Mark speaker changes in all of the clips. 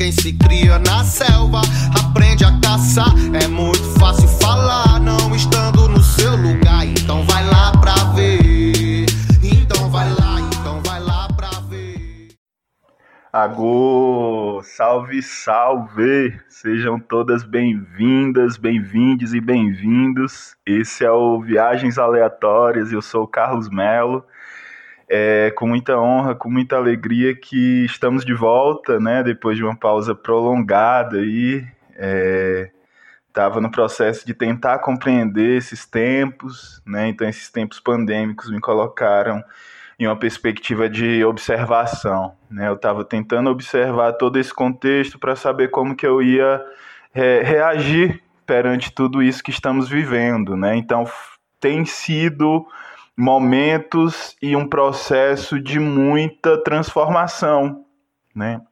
Speaker 1: quem se cria na selva aprende a caçar. É muito fácil falar, não estando no seu lugar. Então vai lá pra ver. Então vai lá, então vai lá pra ver.
Speaker 2: Agô, salve, salve! Sejam todas bem-vindas, bem-vindes e bem-vindos. Esse é o Viagens Aleatórias, eu sou o Carlos Melo é com muita honra, com muita alegria que estamos de volta, né? Depois de uma pausa prolongada aí, estava é, no processo de tentar compreender esses tempos, né? Então esses tempos pandêmicos me colocaram em uma perspectiva de observação, né? Eu estava tentando observar todo esse contexto para saber como que eu ia é, reagir perante tudo isso que estamos vivendo, né? Então tem sido momentos e um processo de muita transformação, né?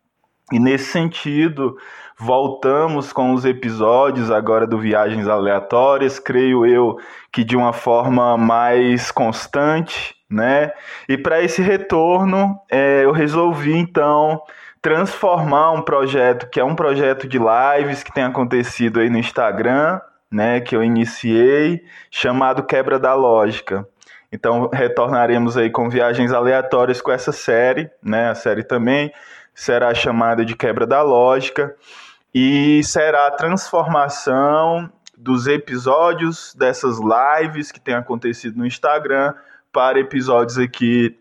Speaker 2: E nesse sentido, voltamos com os episódios agora do Viagens Aleatórias, creio eu que de uma forma mais constante, né? E para esse retorno, é, eu resolvi então transformar um projeto que é um projeto de lives que tem acontecido aí no Instagram, né? Que eu iniciei, chamado Quebra da Lógica. Então retornaremos aí com viagens aleatórias com essa série, né? A série também será chamada de Quebra da Lógica e será a transformação dos episódios dessas lives que tem acontecido no Instagram para episódios aqui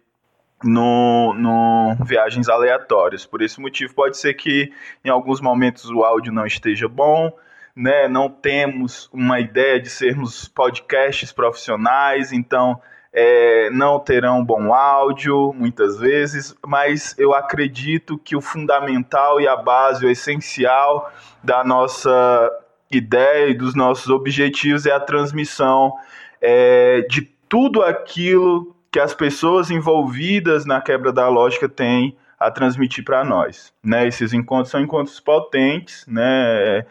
Speaker 2: no, no Viagens Aleatórias. Por esse motivo, pode ser que em alguns momentos o áudio não esteja bom, né? Não temos uma ideia de sermos podcasts profissionais, então é, não terão bom áudio muitas vezes, mas eu acredito que o fundamental e a base, o essencial da nossa ideia e dos nossos objetivos é a transmissão é, de tudo aquilo que as pessoas envolvidas na quebra da lógica têm a transmitir para nós. Né? Esses encontros são encontros potentes, né?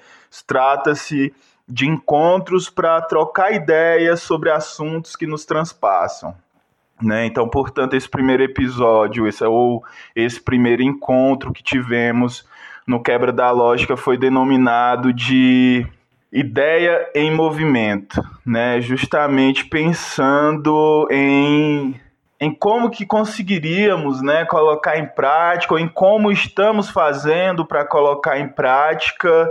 Speaker 2: trata-se de encontros para trocar ideias sobre assuntos que nos transpassam. Né? Então, portanto, esse primeiro episódio, esse, ou esse primeiro encontro que tivemos no Quebra da Lógica foi denominado de ideia em movimento, né? justamente pensando em, em como que conseguiríamos né, colocar em prática, ou em como estamos fazendo para colocar em prática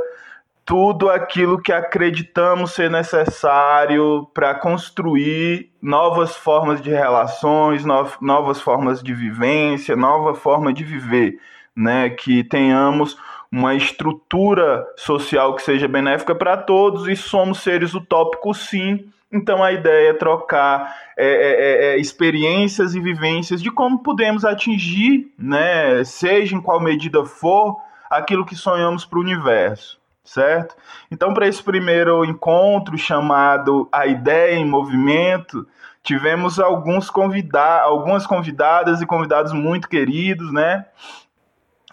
Speaker 2: tudo aquilo que acreditamos ser necessário para construir novas formas de relações, novas formas de vivência, nova forma de viver, né? Que tenhamos uma estrutura social que seja benéfica para todos e somos seres utópicos, sim. Então a ideia é trocar é, é, é, é experiências e vivências de como podemos atingir, né? Seja em qual medida for, aquilo que sonhamos para o universo certo? Então, para esse primeiro encontro chamado A Ideia em Movimento, tivemos alguns convida algumas convidadas e convidados muito queridos, né?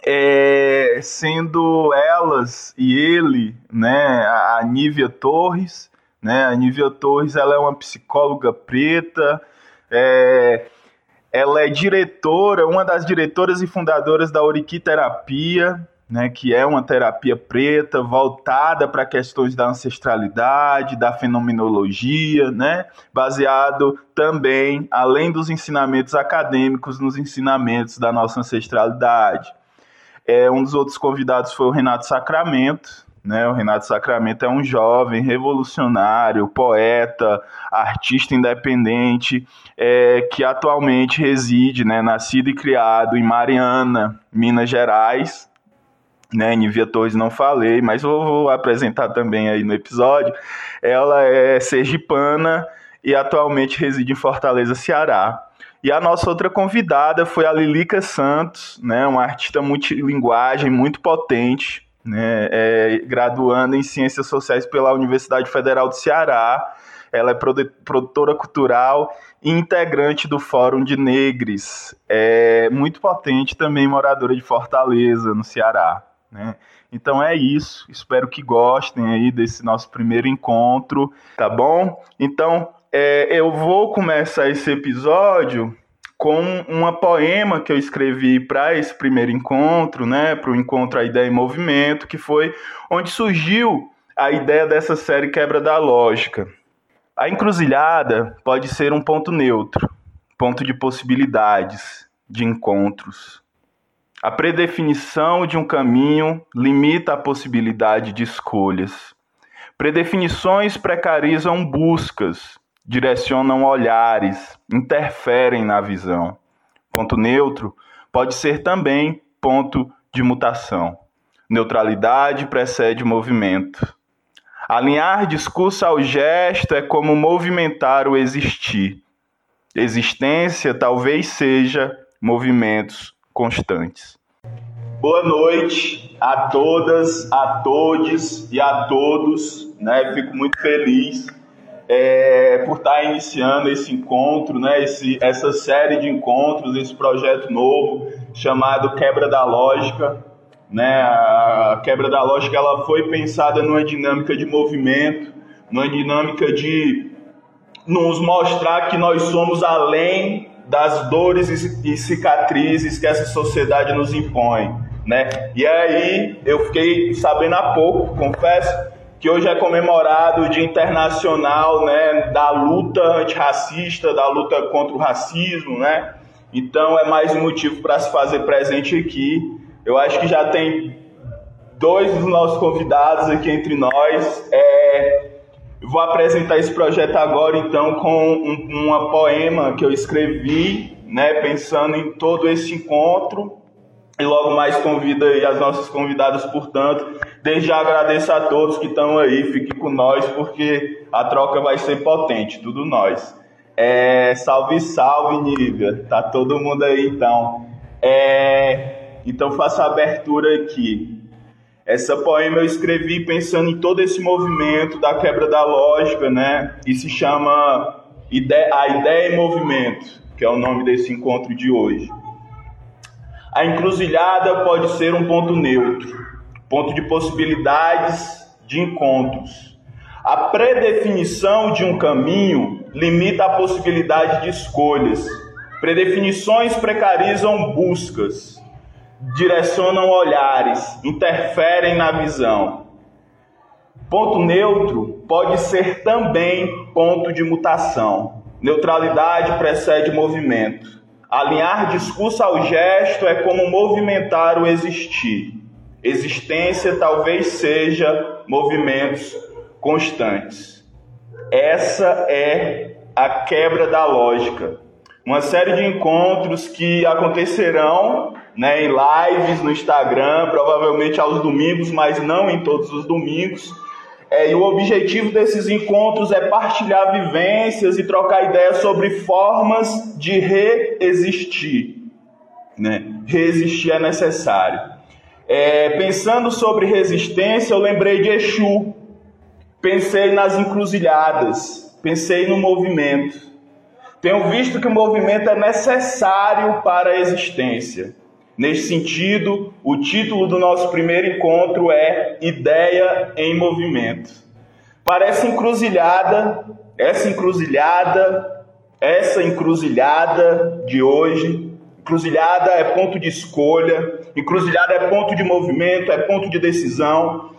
Speaker 2: É, sendo elas e ele, né, a Nívia Torres, né? A Nívia Torres, ela é uma psicóloga preta, é, ela é diretora, uma das diretoras e fundadoras da Oriqui Terapia, né, que é uma terapia preta voltada para questões da ancestralidade, da fenomenologia, né, baseado também, além dos ensinamentos acadêmicos, nos ensinamentos da nossa ancestralidade. É, um dos outros convidados foi o Renato Sacramento. Né, o Renato Sacramento é um jovem revolucionário, poeta, artista independente, é, que atualmente reside, né, nascido e criado em Mariana, Minas Gerais, né, Nivia Torres não falei, mas vou, vou, apresentar também aí no episódio. Ela é sergipana e atualmente reside em Fortaleza, Ceará. E a nossa outra convidada foi a Lilica Santos, né, uma artista multilinguagem muito potente, né, é, graduando em Ciências Sociais pela Universidade Federal do Ceará. Ela é produtora cultural e integrante do Fórum de Negres. É muito potente também, moradora de Fortaleza, no Ceará. Né? Então é isso. Espero que gostem aí desse nosso primeiro encontro, tá bom? Então é, eu vou começar esse episódio com uma poema que eu escrevi para esse primeiro encontro, né, para o encontro A Ideia em Movimento, que foi onde surgiu a ideia dessa série Quebra da Lógica. A encruzilhada pode ser um ponto neutro, ponto de possibilidades, de encontros. A predefinição de um caminho limita a possibilidade de escolhas. Predefinições precarizam buscas, direcionam olhares, interferem na visão. Ponto neutro pode ser também ponto de mutação. Neutralidade precede movimento. Alinhar discurso ao gesto é como movimentar o existir. Existência talvez seja movimentos constantes. Boa noite a todas, a todos e a todos. Né? Fico muito feliz é, por estar iniciando esse encontro, né, esse, essa série de encontros, esse projeto novo chamado Quebra da Lógica. Né, a quebra da lógica ela foi pensada numa dinâmica de movimento, numa dinâmica de nos mostrar que nós somos além das dores e cicatrizes que essa sociedade nos impõe, né? E aí eu fiquei sabendo há pouco, confesso, que hoje é comemorado o Dia Internacional né, da luta antirracista, da luta contra o racismo, né? Então é mais um motivo para se fazer presente aqui. Eu acho que já tem dois dos nossos convidados aqui entre nós. É, vou apresentar esse projeto agora, então, com um, uma poema que eu escrevi, né, pensando em todo esse encontro e logo mais convida aí as nossas convidadas, portanto. Desde já agradeço a todos que estão aí, fiquem com nós, porque a troca vai ser potente, tudo nós. É, salve, salve, Nívia. Tá todo mundo aí, então. É, então faço a abertura aqui. Essa poema eu escrevi pensando em todo esse movimento da quebra da lógica, né? E se chama A Ideia em Movimento, que é o nome desse encontro de hoje. A encruzilhada pode ser um ponto neutro, ponto de possibilidades de encontros. A predefinição de um caminho limita a possibilidade de escolhas. Predefinições precarizam buscas, direcionam olhares, interferem na visão. Ponto neutro pode ser também ponto de mutação. Neutralidade precede movimento. Alinhar discurso ao gesto é como movimentar o existir. Existência talvez seja movimentos constantes. Essa é a quebra da lógica. Uma série de encontros que acontecerão né, em lives no Instagram, provavelmente aos domingos, mas não em todos os domingos é, e o objetivo desses encontros é partilhar vivências e trocar ideias sobre formas de reexistir. Né? Resistir é necessário. É, pensando sobre resistência, eu lembrei de Exu. Pensei nas encruzilhadas. Pensei no movimento. Tenho visto que o movimento é necessário para a existência. Nesse sentido, o título do nosso primeiro encontro é Ideia em Movimento. Parece encruzilhada, essa encruzilhada, essa encruzilhada de hoje. Encruzilhada é ponto de escolha, encruzilhada é ponto de movimento, é ponto de decisão.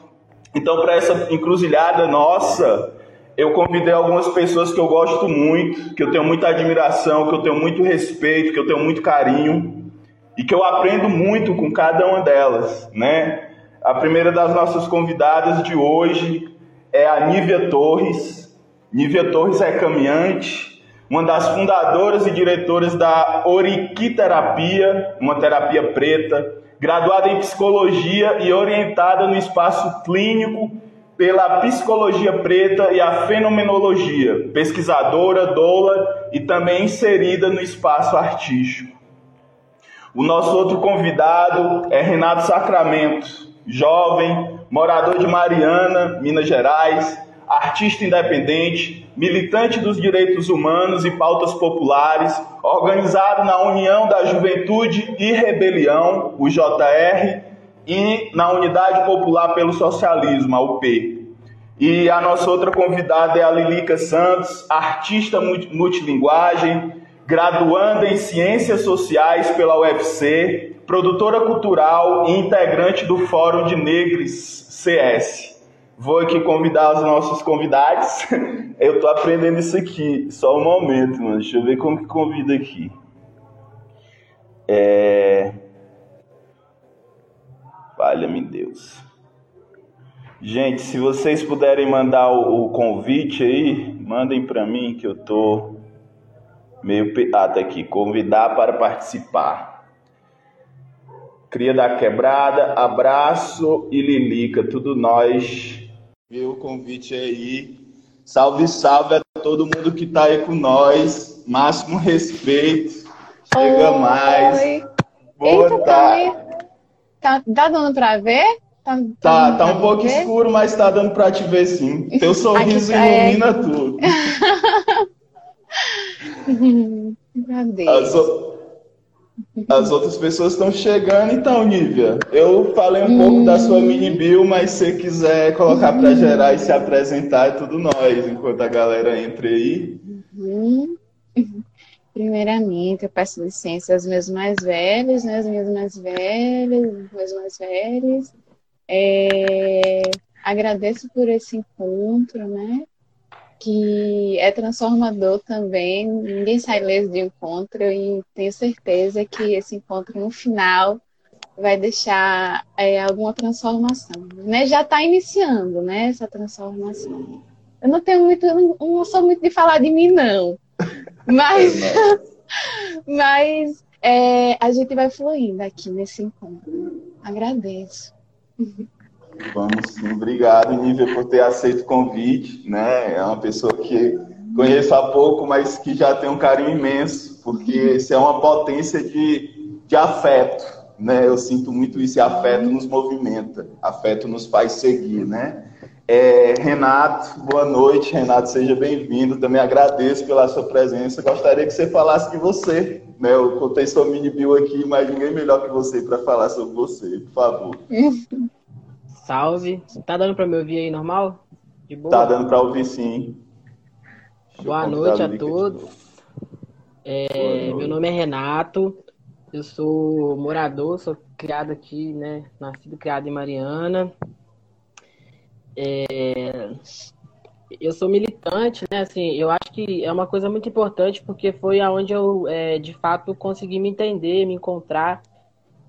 Speaker 2: Então, para essa encruzilhada nossa, eu convidei algumas pessoas que eu gosto muito, que eu tenho muita admiração, que eu tenho muito respeito, que eu tenho muito carinho e que eu aprendo muito com cada uma delas, né? A primeira das nossas convidadas de hoje é a Nívia Torres. Nívia Torres é caminhante, uma das fundadoras e diretoras da Oriquiterapia, uma terapia preta, graduada em psicologia e orientada no espaço clínico pela psicologia preta e a fenomenologia, pesquisadora, doula e também inserida no espaço artístico. O nosso outro convidado é Renato Sacramento, jovem, morador de Mariana, Minas Gerais, artista independente, militante dos direitos humanos e pautas populares, organizado na União da Juventude e Rebelião, o JR, e na Unidade Popular pelo Socialismo, a UP. E a nossa outra convidada é a Lilica Santos, artista multilinguagem, graduanda em Ciências Sociais pela UFC, produtora cultural e integrante do Fórum de Negros CS. Vou aqui convidar os nossos convidados. Eu tô aprendendo isso aqui. Só um momento, mano. Deixa eu ver como que convida aqui. É... Valha-me Deus. Gente, se vocês puderem mandar o, o convite aí, mandem para mim que eu tô meio ah, tá aqui, convidar para participar. Cria da quebrada, abraço e Lilica, tudo nós. Viu o convite aí. Salve, salve a todo mundo que tá aí com nós. Máximo respeito. Chega oi, mais.
Speaker 3: Boa Eita, tarde. Tá, tá dando para ver?
Speaker 2: Tá, tá, tá, tá um pouco ver? escuro, mas tá dando para te ver sim. Teu sorriso Aqui, é. ilumina é... tudo. As, o... As, outras pessoas estão chegando, então, Nívia. Eu falei um pouco da sua mini bio, mas se você quiser colocar para gerar e se apresentar, é tudo nós, enquanto a galera entra aí.
Speaker 3: Uhum. Primeiramente, eu peço licença aos meus mais velhos, né? Os meus mais velhos, os meus mais velhos. É... Agradeço por esse encontro, né? Que é transformador também. Ninguém sai leso de encontro e tenho certeza que esse encontro no final vai deixar é, alguma transformação. Né? Já está iniciando, né? Essa transformação. Eu não tenho muito, não sou muito de falar de mim, não. Mas, mas é, a gente vai fluindo aqui nesse encontro. Agradeço.
Speaker 2: Vamos sim, obrigado, Nívia, por ter aceito o convite. Né? É uma pessoa que conheço há pouco, mas que já tem um carinho imenso, porque isso é uma potência de, de afeto. Né? Eu sinto muito isso, e afeto nos movimenta, afeto nos faz seguir, né? É, Renato, boa noite, Renato, seja bem-vindo. Também agradeço pela sua presença. Gostaria que você falasse de você. Né? Eu contei sua mini bio aqui, mas ninguém melhor que você para falar sobre você, por favor.
Speaker 4: Salve. Tá dando para me ouvir aí normal?
Speaker 2: De boa? Tá dando para ouvir sim.
Speaker 4: Boa noite a todos. É, meu nome é Renato. Eu sou morador, sou criado aqui, né? Nascido criado em Mariana. É, eu sou militante, né? Assim, eu acho que é uma coisa muito importante porque foi aonde eu, é, de fato, consegui me entender, me encontrar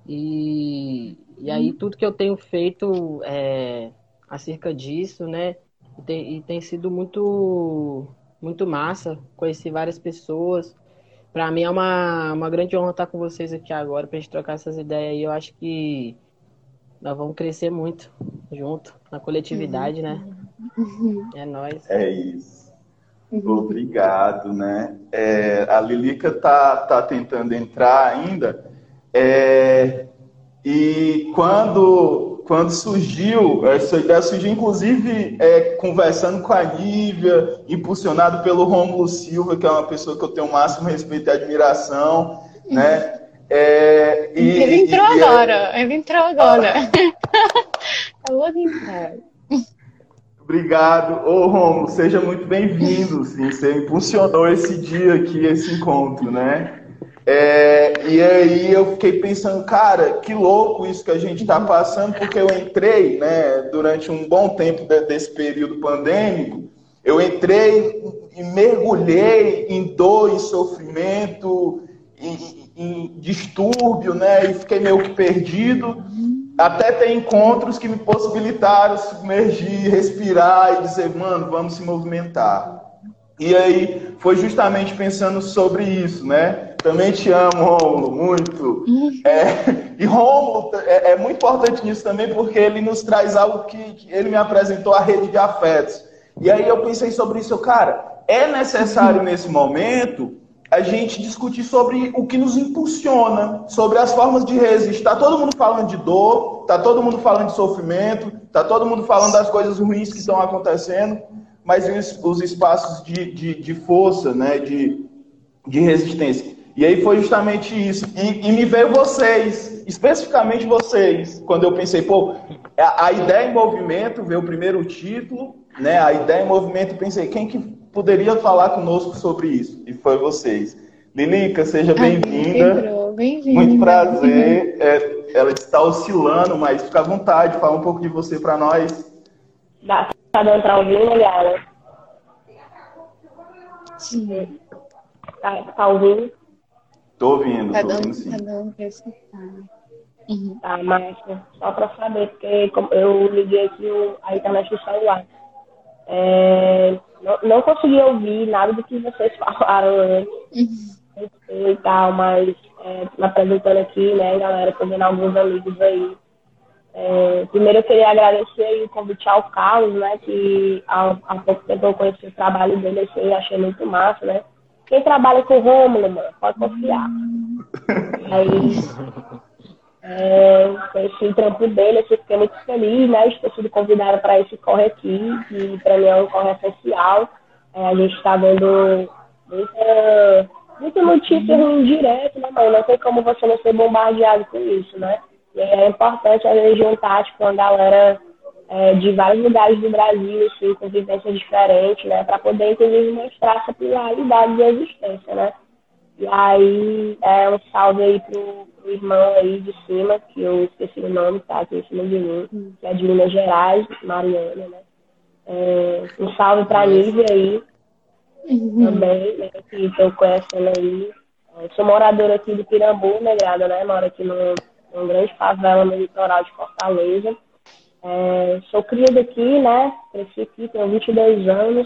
Speaker 4: e, e aí uhum. tudo que eu tenho feito é, acerca disso, né? E tem, e tem sido muito, muito massa. Conheci várias pessoas. Para mim é uma, uma grande honra estar com vocês aqui agora para gente trocar essas ideias. E eu acho que nós vamos crescer muito junto na coletividade, né?
Speaker 3: uhum.
Speaker 4: né? É nós.
Speaker 2: É isso. Uhum. Obrigado, né? É, a Lilica tá, tá tentando entrar ainda. É, e quando, quando surgiu, essa ideia surgiu inclusive é, conversando com a Nívia, impulsionado pelo Rômulo Silva, que é uma pessoa que eu tenho o máximo respeito e admiração, né?
Speaker 3: É, e, ele entrou e, é agora, e, ele entrou agora. Acabou de entrar.
Speaker 2: Obrigado. Ô, Romulo, seja muito bem-vindo. Sim, você impulsionou esse dia aqui, esse encontro, né? É, e aí eu fiquei pensando, cara, que louco isso que a gente está passando, porque eu entrei, né, durante um bom tempo desse período pandêmico, eu entrei e mergulhei em dor, em sofrimento, em, em distúrbio, né, e fiquei meio que perdido, até ter encontros que me possibilitaram submergir, respirar e dizer, mano, vamos se movimentar. E aí foi justamente pensando sobre isso, né? Também te amo, Rômulo, muito. É, e Rômulo é, é, muito importante nisso também porque ele nos traz algo que, que, ele me apresentou a rede de afetos. E aí eu pensei sobre isso, cara, é necessário nesse momento a gente discutir sobre o que nos impulsiona, sobre as formas de resistir. Está todo mundo falando de dor, está todo mundo falando de sofrimento, está todo mundo falando das coisas ruins que estão acontecendo mas os, os espaços de, de, de, força, né, de, de resistência. E aí foi justamente isso. E, e, me veio vocês, especificamente vocês, quando eu pensei, pô, a, a, ideia em movimento veio o primeiro título, né? A ideia em movimento, pensei, quem que poderia falar conosco sobre isso? E foi vocês. Lilica, seja bem-vinda.
Speaker 3: Bem
Speaker 2: Muito prazer. É, ela está oscilando, mas fica à vontade, fala um pouco de você para nós.
Speaker 5: Dá, tá dando para ouvir, olhada?
Speaker 3: Sim.
Speaker 5: Tá, tá ouvindo?
Speaker 2: Tô ouvindo,
Speaker 3: Tá
Speaker 2: tô
Speaker 3: dando,
Speaker 2: ouvindo sim.
Speaker 3: tá dando pra escutar. Uhum.
Speaker 5: Tá, massa. Só para saber, porque eu liguei aqui o- a internet do celular. É, não, não consegui ouvir nada do que vocês falaram antes e tal, mas é, me apresentando aqui, né, galera, tô vendo alguns amigos aí. É, primeiro eu queria agradecer o convite ao Carlos, né, que há, há pouco tempo eu conheci o trabalho dele, assim, achei muito massa, né. Quem trabalha com Rômulo, mano, pode confiar. Aí, é, conheci o trampo dele, assim, fiquei muito feliz, né, de ter sido convidada para esse corre aqui, que para mim é um corre essencial. É, a gente está vendo muita, muita notícia ruim direto, né, mãe? Não tem como você não ser bombardeado com isso, né? E é importante a gente juntar, tipo, uma galera é, de vários lugares do Brasil, assim, com vivências diferentes, né, para poder, inclusive, mostrar essa pluralidade de existência, né? E aí, é um salve aí pro, pro irmão aí de cima, que eu esqueci o nome, tá aqui em cima de mim, que é de Minas Gerais, Mariana, né? É, um salve pra Nívia aí, também, né, que estou conhecendo aí. Eu sou moradora aqui do Pirambu, negrada, né? Moro aqui num, numa grande favela no litoral de Fortaleza. É, sou cria daqui, né? Cresci aqui, tenho 22 anos.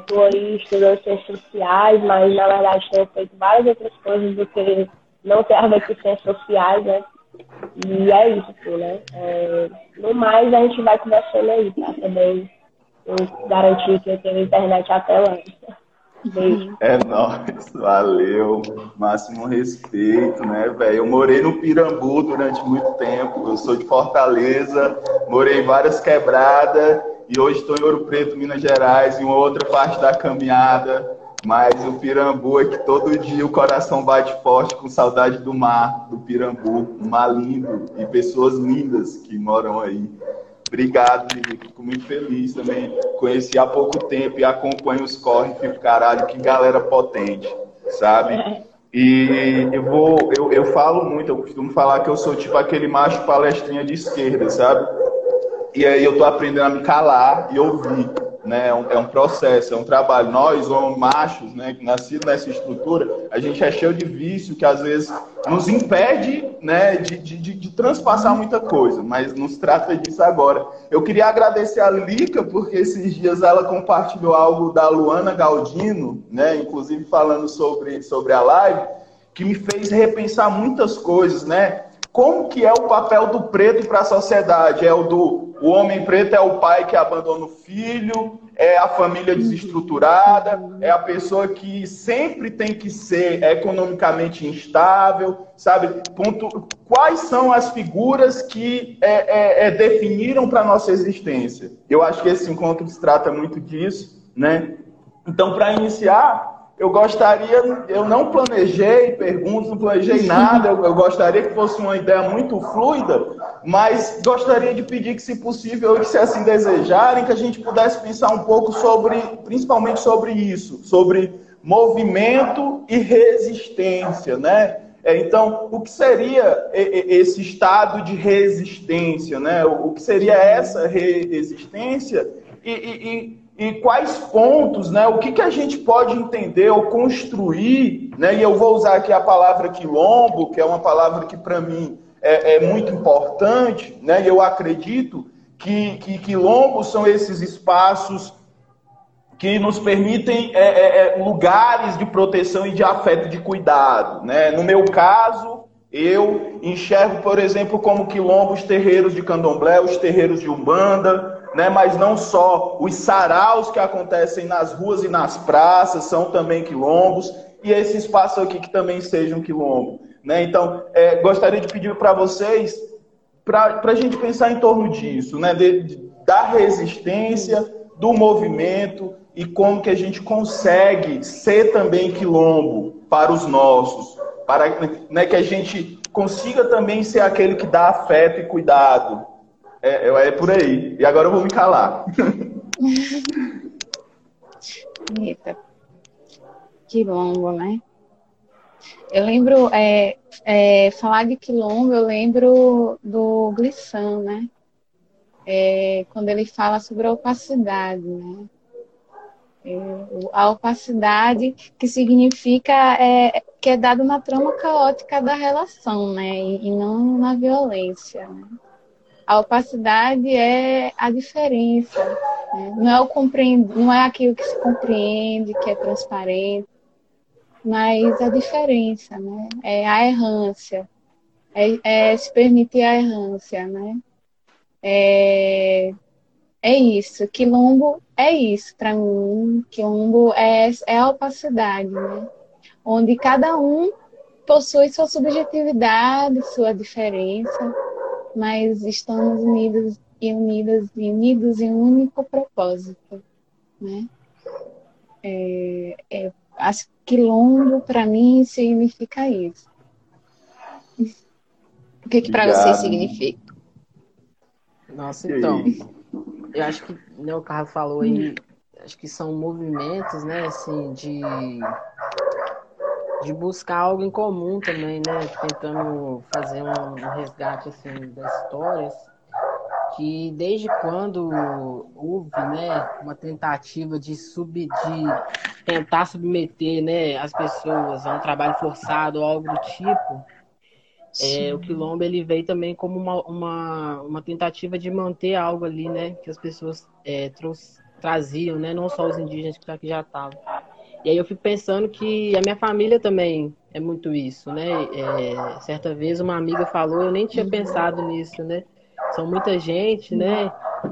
Speaker 5: Estou aí estudando ciências sociais, mas na verdade tenho feito várias outras coisas do que não tem a ver com ciências sociais, né? E é isso, assim, né? É, no mais, a gente vai conversando aí, tá? Também eu garantir que eu tenho internet até lá. Beijo.
Speaker 2: É nóis, valeu. Máximo respeito, né, velho? Eu morei no Pirambu durante muito tempo. Eu sou de Fortaleza, morei em várias quebradas e hoje estou em Ouro Preto, Minas Gerais, em outra parte da caminhada. Mas o Pirambu é que todo dia o coração bate forte com saudade do mar, do Pirambu. Um mar lindo e pessoas lindas que moram aí. Obrigado, Lili. Fico muito feliz também. Conheci há pouco tempo e acompanho os corre. Fico, caralho, que galera potente, sabe? E eu vou, eu, eu falo muito, eu costumo falar que eu sou tipo aquele macho palestrinha de esquerda, sabe? E aí eu tô aprendendo a me calar e ouvir, né? É um, é um processo, é um trabalho. Nós, homens machos, né, nascidos nessa estrutura, a gente é cheio de vício que às vezes nos impede, né, de, de, de, de transpassar muita coisa, mas nos trata disso agora. Eu queria agradecer a Lica, porque esses dias ela compartilhou algo da Luana Galdino, né, inclusive falando sobre, sobre a live, que me fez repensar muitas coisas, né? Como que é o papel do preto para a sociedade? É o do o homem preto é o pai que abandona o filho, é a família desestruturada, é a pessoa que sempre tem que ser economicamente instável, sabe? Ponto, quais são as figuras que é, é, é, definiram para nossa existência? Eu acho que esse encontro se trata muito disso, né? Então, para iniciar, eu gostaria, eu não planejei perguntas, não planejei nada, eu, eu, gostaria que fosse uma ideia muito fluida, mas gostaria de pedir que, se possível, e se assim desejarem, que a gente pudesse pensar um pouco sobre, principalmente sobre isso, sobre movimento e resistência, né? Então, o que seria esse estado de resistência, né? O que seria essa resistência e, e, e quais pontos, né? O que, que a gente pode entender ou construir, né? E eu vou usar aqui a palavra quilombo, que é uma palavra que para mim é, é, muito importante, né? E eu acredito que, que quilombos são esses espaços que nos permitem é, é, lugares de proteção e de afeto, de cuidado, né? No meu caso, eu enxergo, por exemplo, como quilombos terreiros de candomblé, os terreiros de umbanda, né, mas não só os saraus que acontecem nas ruas e nas praças são também quilombos, e esse espaço aqui que também seja um quilombo. Né? Então, é, gostaria de pedir para vocês, para a gente pensar em torno disso, né? De, de, da resistência, do movimento, e como que a gente consegue ser também quilombo para os nossos, para né, que a gente consiga também ser aquele que dá afeto e cuidado, é, é, por aí. E agora eu vou me calar.
Speaker 3: Eita. Quilombo, né? Eu lembro, é, é, falar de quilombo, eu lembro do Glissão, né? É, quando ele fala sobre a opacidade, né? É, a opacidade que significa é, que é dado na trama caótica da relação, né? E, e não na violência. Né? A opacidade é a diferença, né? não é o compreend... não é aquilo que se compreende, que é transparente, mas a diferença, né? É a errância, é, é se permitir a errância, né? É, é isso. Quilombo é isso para mim. Quilombo é, é a opacidade, né? Onde cada um possui sua subjetividade, sua diferença, mas estamos unidos e unidas e unidos em um único propósito, né? É, é, acho que quilombo para mim significa isso. O que, que para você significa?
Speaker 4: Nossa, então, eu acho que né, o Carlos falou aí, acho que são movimentos, né, assim, de de buscar algo em comum também, né? Tentando fazer um, resgate assim das histórias que desde quando houve, né, uma tentativa de sub, de tentar submeter, né, as pessoas a um trabalho forçado ou algo do tipo, é, o quilombo ele veio também como uma, uma, uma, tentativa de manter algo ali, né, que as pessoas é, traziam, né, não só os indígenas que já estavam. E aí eu fico pensando que a minha família também é muito isso, né? É, certa vez uma amiga falou, eu nem tinha pensado nisso, né? São muita gente, né?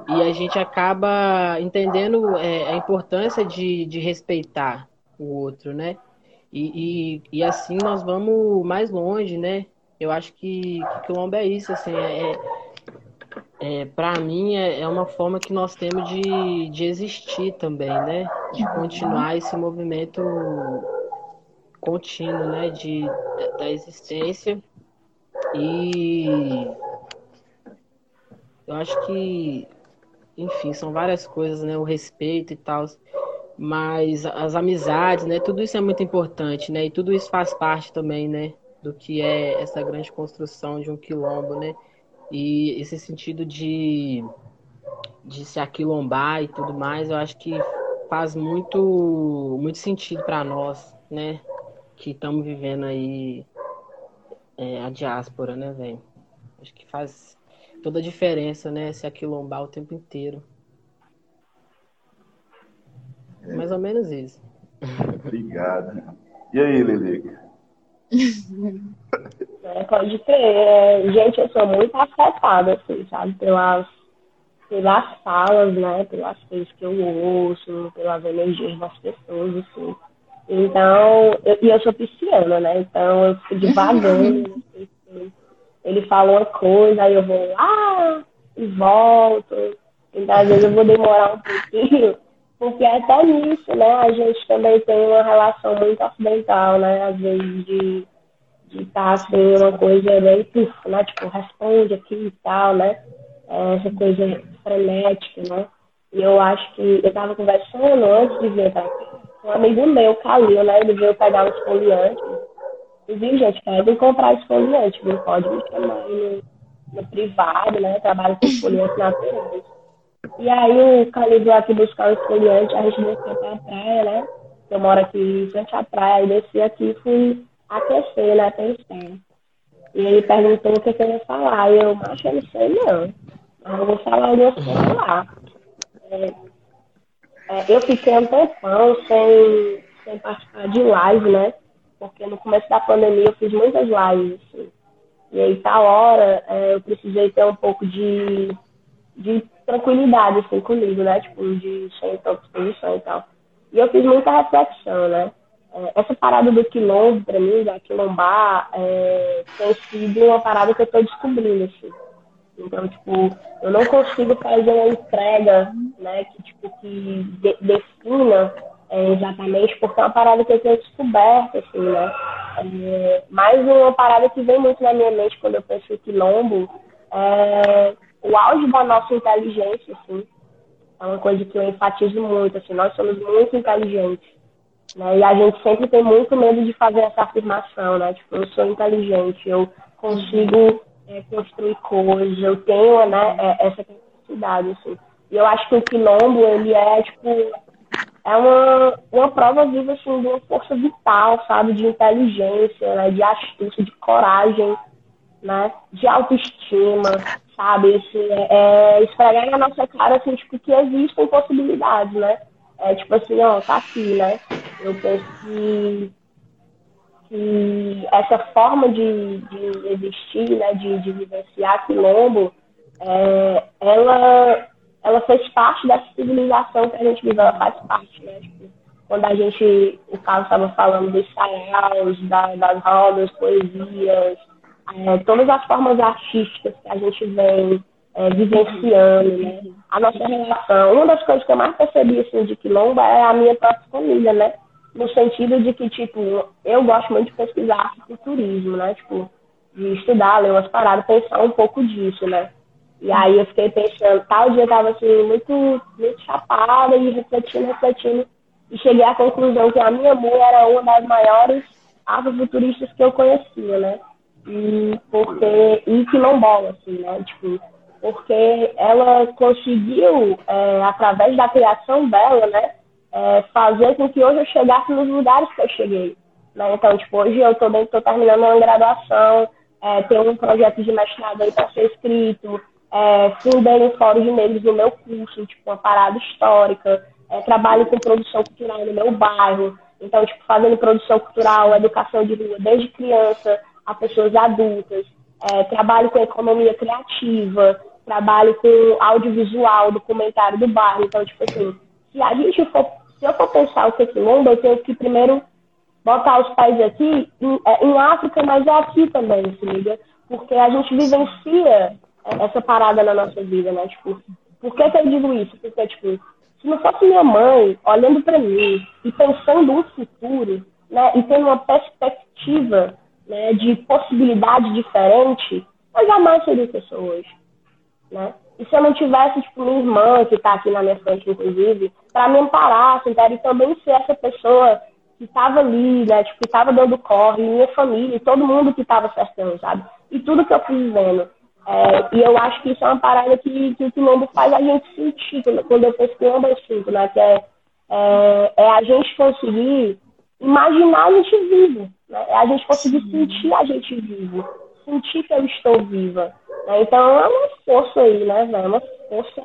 Speaker 4: E a gente acaba entendendo é, a importância de, de respeitar o outro, né? E, e, e, assim nós vamos mais longe, né? Eu acho que, que Quilombo é isso, assim, é, é, para mim é, é, uma forma que nós temos de, de existir também, né? De continuar esse movimento contínuo, né? De, da existência. E eu acho que, enfim, são várias coisas, né? O respeito e tal. Mas as amizades, né? Tudo isso é muito importante, né? E tudo isso faz parte também, né? Do que é essa grande construção de um quilombo, né? E esse sentido de, de se aquilombar e tudo mais, eu acho que faz muito, muito sentido para nós, né? Que estamos vivendo aí é, a diáspora, né, velho? Acho que faz toda a diferença, né? Se aquilombar o tempo inteiro. É. Mais ou menos isso.
Speaker 2: Obrigado. E aí, Lilica?
Speaker 5: É, pode crer. É, gente, eu sou muito afetada, assim, sabe? Pelas, pelas falas, né? Pelas coisas que eu ouço, pelas energias das pessoas, assim. Então, eu, e eu sou pisciana, né? Então eu fico devagando. assim, ele fala uma coisa, aí eu vou lá e volto. Então, às vezes eu vou demorar um pouquinho, porque é até nisso, né? A gente também tem uma relação muito ocidental, né? Às vezes de de estar tá, assim, uma coisa bem né? Tipo, responde aqui e tal, né? É, essa coisa frenética, né? E eu acho que eu estava conversando antes de vir tá? um amigo meu, Calil, né? Ele veio pegar um esfoliante. E viu, gente, quero comprar esfoliante, viu? Pode me chamar no, no privado, né? Trabalho com esfoliante natural. E aí o Calil veio aqui buscar o esfoliante, a gente desceu pra praia, né? Eu moro aqui frente à praia, e desci aqui e fui aquecer, né? Pensar. E ele perguntou o que, eu ia falar. E eu, mas eu não sei não. Mas eu vou falar algumas coisas lá. É, é, eu fiquei um tempão sem, sem participar de live, né? Porque no começo da pandemia eu fiz muitas lives, assim. E aí, tal hora, é, eu precisei ter um pouco de, de tranquilidade, assim, comigo, né? Tipo, de sem tanta exposição e tal. E eu fiz muita reflexão, né? É, essa parada do quilombo, para mim, da quilombar, é, tem sido uma parada que eu estou descobrindo, assim. Então, tipo, eu não consigo fazer uma entrega, né, que, tipo, que de, defina é, exatamente, porque é uma parada que eu tenho descoberto, assim, né. É, mais uma parada que vem muito na minha mente quando eu penso em quilombo, é o auge da nossa inteligência, assim. É uma coisa que eu enfatizo muito, assim, nós somos muito inteligentes Né? E a gente sempre tem muito medo de fazer essa afirmação, né? Tipo, eu sou inteligente, eu consigo é, construir coisas, eu tenho né, é, essa capacidade, assim. E eu acho que o quilombo, ele é, tipo, é uma, uma prova viva, assim, de uma força vital, sabe? De inteligência, né? de astúcia, de coragem, né? De autoestima, sabe? Assim, é, é esfregar na nossa cara, assim, tipo, que existem possibilidades, né? É tipo assim, ó, tá aqui, né? Eu penso que, que essa forma de, de existir, né? De, de vivenciar quilombo, é, ela, ela fez parte dessa civilização que a gente vive, ela faz parte, né? Tipo, quando a gente, o Carlos estava falando dos saraus, da, das rodas, poesias, é, todas as formas artísticas que a gente vem é, vivenciando, né? A nossa relação. Uma das coisas que eu mais percebi, assim, de Quilomba é a minha própria família, né? No sentido de que, tipo, eu gosto muito de pesquisar turismo, né? Tipo, de estudar, ler umas paradas, pensar um pouco disso, né? E aí eu fiquei pensando, tal dia eu tava, assim, muito, muito chapada e refletindo, refletindo. E cheguei à conclusão que a minha mãe era uma das maiores afrofuturistas que eu conhecia, né? E porque. E quilombola, assim, né? Tipo, porque ela conseguiu, é, através da criação dela, né, é, fazer com que hoje eu chegasse nos lugares que eu cheguei. Né? Então, tipo, hoje eu estou terminando uma graduação, é, tenho um projeto de mestrado aí para ser escrito, é, fundei um fórum de negros no meu curso, tipo, uma parada histórica, é, trabalho com produção cultural no meu bairro, então, tipo, fazendo produção cultural, educação de rua desde criança a pessoas adultas, é, trabalho com economia criativa, trabalho com audiovisual, documentário do bairro. Então, tipo assim, se a gente for, se eu for pensar o que é quilombo, eu tenho que primeiro botar os pés aqui, em, é, em África, mas é aqui também, se liga? Porque a gente vivencia essa parada na nossa vida, né? Tipo, por que, que eu digo isso? Porque, tipo, se não fosse minha mãe olhando para mim e pensando no futuro, né, e tendo uma perspectiva né, de possibilidade diferente, eu jamais seria pessoa hoje né? E se eu não tivesse, tipo, minha irmã, que está aqui na minha frente, inclusive, para me amparar, assim, e também ser essa pessoa que estava ali, né? Tipo, que estava dando corre, minha família, todo mundo que estava cercando, sabe? E tudo que eu fui vivendo. É, e eu acho que isso é uma parada que, que o Quilombo faz a gente sentir, quando eu penso Quilombo eu sinto, né? Que é, é, é, a gente conseguir imaginar a gente vivo, né? É a gente conseguir sentir a gente vivo, sentir que eu estou viva. Né? Então é uma força aí, né, velho? Uma força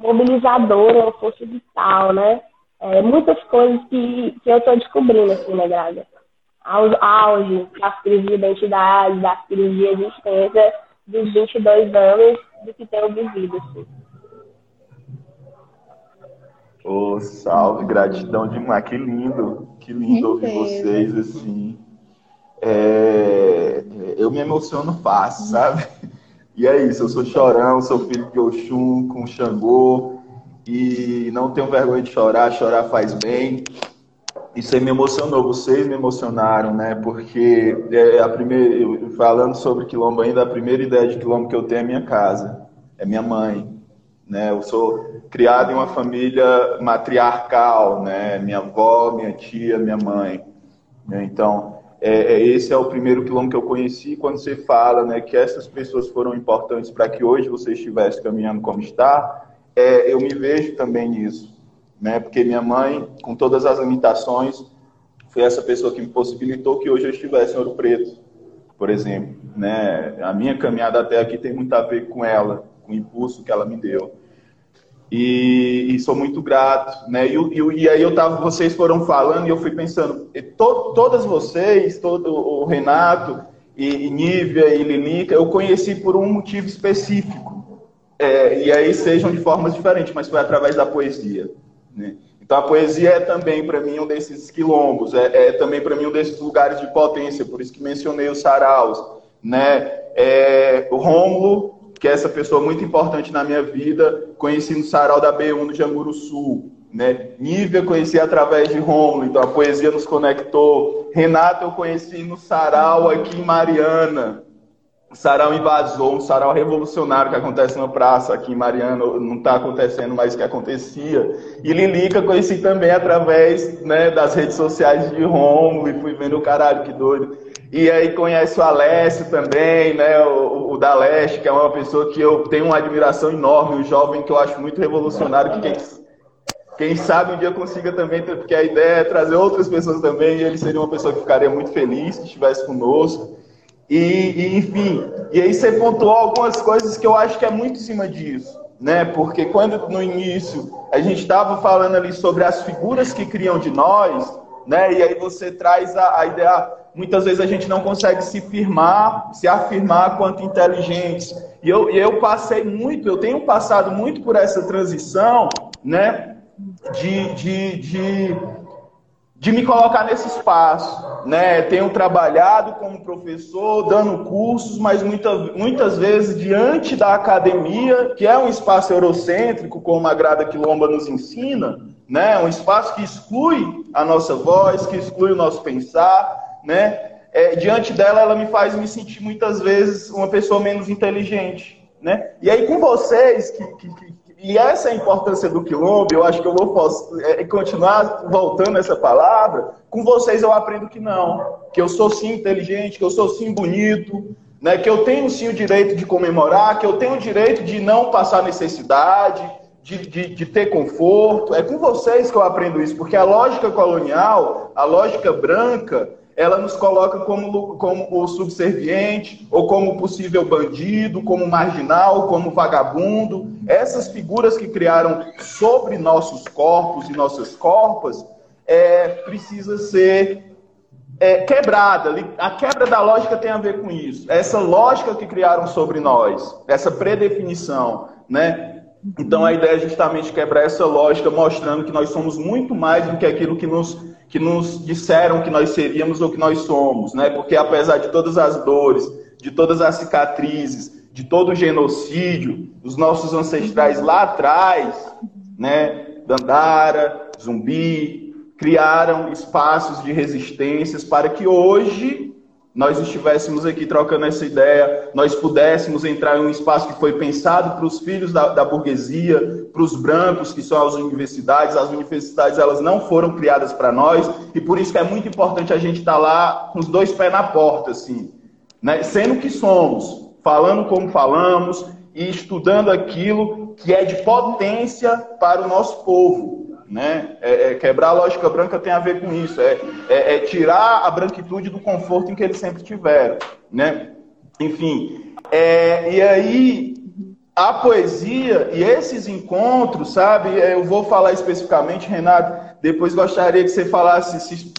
Speaker 5: mobilizadora, uma força vital, né? É, muitas coisas que, que eu estou descobrindo, assim, né, Graga? Auge das crises de identidade, das crises de existência dos 22 anos do que tenho vivido, assim.
Speaker 2: Ô, oh, salve, gratidão demais, que lindo, que lindo ouvir vocês, assim. É, eu me emociono fácil, sabe? E é isso, eu sou chorão, sou filho de Oxum com Xangô e não tenho vergonha de chorar, chorar faz bem. Isso aí me emocionou, vocês me emocionaram, né? Porque é a primeira, falando sobre quilombo ainda, a primeira ideia de quilombo que eu tenho é minha casa, é minha mãe, né? Eu sou criado em uma família matriarcal, né? Minha avó, minha tia, minha mãe. Né? Então, é, é, esse é o primeiro quilombo que eu conheci. Quando você fala né, que essas pessoas foram importantes para que hoje você estivesse caminhando como está, é, eu me vejo também nisso. Né? Porque minha mãe, com todas as limitações, foi essa pessoa que me possibilitou que hoje eu estivesse em Ouro Preto, por exemplo. Né? A minha caminhada até aqui tem muito a ver com ela, com o impulso que ela me deu. E, e, sou muito grato, né? E, e, e, aí eu tava, vocês foram falando e eu fui pensando, to, todas vocês, todo o Renato e, e Nívia e Lilica, eu conheci por um motivo específico. É, e aí sejam de formas diferentes, mas foi através da poesia, né? Então a poesia é também para mim um desses quilombos, é, é também para mim um desses lugares de potência, por isso que mencionei os saraus, né? É, o Rômulo que é essa pessoa muito importante na minha vida, conheci no Sarau da B1 no Janguru Sul. Né? Nívia conheci através de Romulo, então a poesia nos conectou. Renata eu conheci no Sarau aqui em Mariana. sarau invasor, um sarau revolucionário que acontece na praça aqui em Mariana, não está acontecendo mais o que acontecia. E Lilica conheci também através né, das redes sociais de Romulo e fui vendo o caralho, que doido. E aí conhece o Alessio também, né, o, o da Leste, que é uma pessoa que eu tenho uma admiração enorme, um jovem que eu acho muito revolucionário, que quem, quem sabe um dia consiga também, porque a ideia é trazer outras pessoas também, e ele seria uma pessoa que ficaria muito feliz se estivesse conosco. E, e, enfim, e aí você pontuou algumas coisas que eu acho que é muito em cima disso, né? Porque quando no início a gente estava falando ali sobre as figuras que criam de nós, né? E aí você traz a, a ideia, muitas vezes a gente não consegue se firmar, se afirmar quanto inteligentes. E eu, eu passei muito, eu tenho passado muito por essa transição, né? De, de, de de me colocar nesse espaço. Né? Tenho trabalhado como professor, dando cursos, mas muita, muitas vezes diante da academia, que é um espaço eurocêntrico, como a Grada Quilomba nos ensina, né? um espaço que exclui a nossa voz, que exclui o nosso pensar, né? É, diante dela, ela me faz me sentir muitas vezes uma pessoa menos inteligente. Né? E aí, com vocês que, que, e essa é a importância do quilombo, eu acho que eu vou é, continuar voltando essa palavra. Com vocês eu aprendo que não, que eu sou sim inteligente, que eu sou sim bonito, né, que eu tenho sim o direito de comemorar, que eu tenho o direito de não passar necessidade, de, de, de, ter conforto. É com vocês que eu aprendo isso, porque a lógica colonial, a lógica branca, ela nos coloca como, como o subserviente, ou como possível bandido, como marginal, como vagabundo. Essas figuras que criaram sobre nossos corpos e nossas corpas é, precisa ser é, quebrada. A quebra da lógica tem a ver com isso. Essa lógica que criaram sobre nós, essa predefinição, né? Então a ideia é justamente quebrar essa lógica, mostrando que nós somos muito mais do que aquilo que nos que nos disseram que nós seríamos ou que nós somos, né? Porque apesar de todas as dores, de todas as cicatrizes, de todo o genocídio, os nossos ancestrais lá atrás, né? Dandara, Zumbi, criaram espaços de resistências para que hoje nós estivéssemos aqui trocando essa ideia, nós pudéssemos entrar em um espaço que foi pensado para os filhos da, da burguesia, para os brancos, que são as universidades. As universidades elas não foram criadas para nós, e por isso é muito importante a gente estar tá lá com os dois pés na porta, assim, né? sendo que somos, falando como falamos e estudando aquilo que é de potência para o nosso povo né? É, é, quebrar a lógica branca tem a ver com isso, é, é, é, tirar a branquitude do conforto em que eles sempre tiveram, né? Enfim, é, e aí a poesia e esses encontros, sabe? É, eu vou falar especificamente, Renato. Depois gostaria que você falasse, se,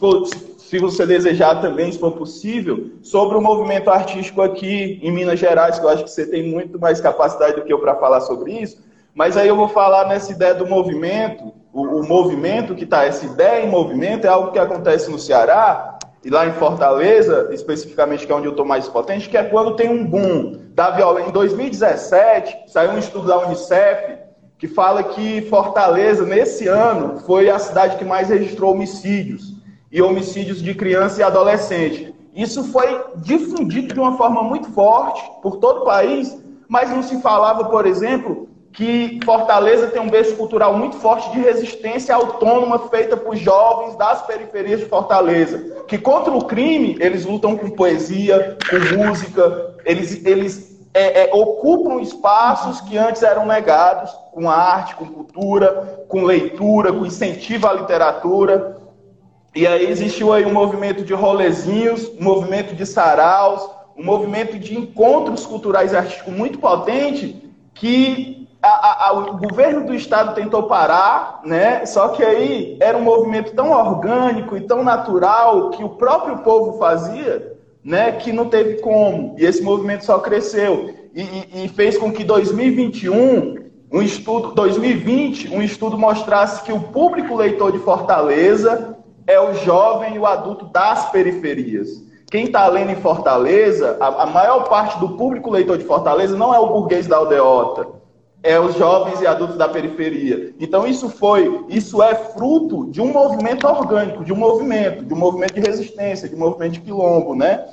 Speaker 2: se você desejar também, se for possível, sobre o movimento artístico aqui em Minas Gerais, que eu acho que você tem muito mais capacidade do que eu para falar sobre isso. Mas aí eu vou falar nessa ideia do movimento o, o movimento que está, essa ideia em movimento, é algo que acontece no Ceará, e lá em Fortaleza, especificamente, que é onde eu estou mais potente, que é quando tem um boom da violência. Em 2017, saiu um estudo da Unicef que fala que Fortaleza, nesse ano, foi a cidade que mais registrou homicídios, e homicídios de criança e adolescente. Isso foi difundido de uma forma muito forte por todo o país, mas não se falava, por exemplo, que Fortaleza tem um berço cultural muito forte de resistência autônoma feita por jovens das periferias de Fortaleza, que contra o crime eles lutam com poesia, com música, eles, eles é, é, ocupam espaços que antes eram negados, com arte, com cultura, com leitura, com incentivo à literatura. E aí existiu aí um movimento de rolezinhos, um movimento de saraus, um movimento de encontros culturais e artísticos muito potente que a, a, o governo do estado tentou parar, né? Só que aí era um movimento tão orgânico e tão natural que o próprio povo fazia, né? Que não teve como. E esse movimento só cresceu e, e, e fez com que 2021 um estudo, 2020, um estudo mostrasse que o público leitor de Fortaleza é o jovem e o adulto das periferias. Quem está lendo em Fortaleza, a, a, maior parte do público leitor de Fortaleza não é o burguês da aldeota, é os jovens e adultos da periferia. Então isso foi, isso é fruto de um movimento orgânico, de um movimento, de um movimento de resistência, de um movimento de quilombo, né?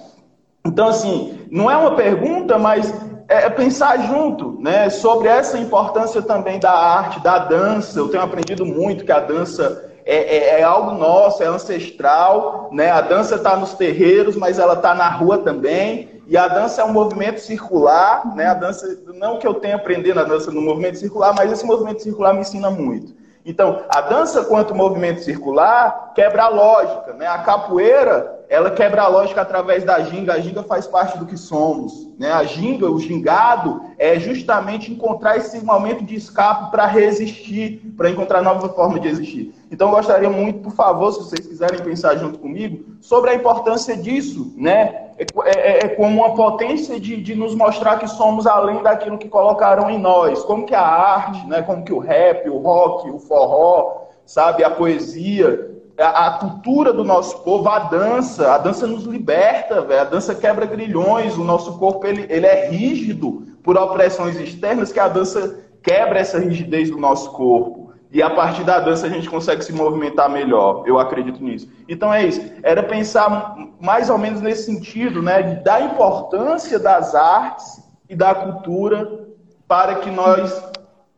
Speaker 2: Então, assim, não é uma pergunta, mas é, é pensar junto, né, sobre essa importância também da arte, da dança. Eu tenho aprendido muito que a dança é, é, é algo nosso, é ancestral, né? A dança está nos terreiros, mas ela está na rua também. E a dança é um movimento circular, né? A dança, não que eu tenha aprendido a dança no movimento circular, mas esse movimento circular me ensina muito. Então, a dança quanto movimento circular quebra a lógica, né? A capoeira ela quebra a lógica através da ginga. A ginga faz parte do que somos. Né? A ginga, o gingado, é justamente encontrar esse momento de escape para resistir, para encontrar nova forma de existir. Então, eu gostaria muito, por favor, se vocês quiserem pensar junto comigo, sobre a importância disso, né? É, é, é como uma potência de, de nos mostrar que somos além daquilo que colocaram em nós. Como que a arte, né? como que o rap, o rock, o forró, sabe, a poesia, a, cultura do nosso povo, a dança, a dança nos liberta, véio, a dança quebra grilhões, o nosso corpo ele, ele é rígido por opressões externas, que a dança quebra essa rigidez do nosso corpo. E a partir da dança a gente consegue se movimentar melhor. Eu acredito nisso. Então é isso. Era pensar mais ou menos nesse sentido, né? Da importância das artes e da cultura para que nós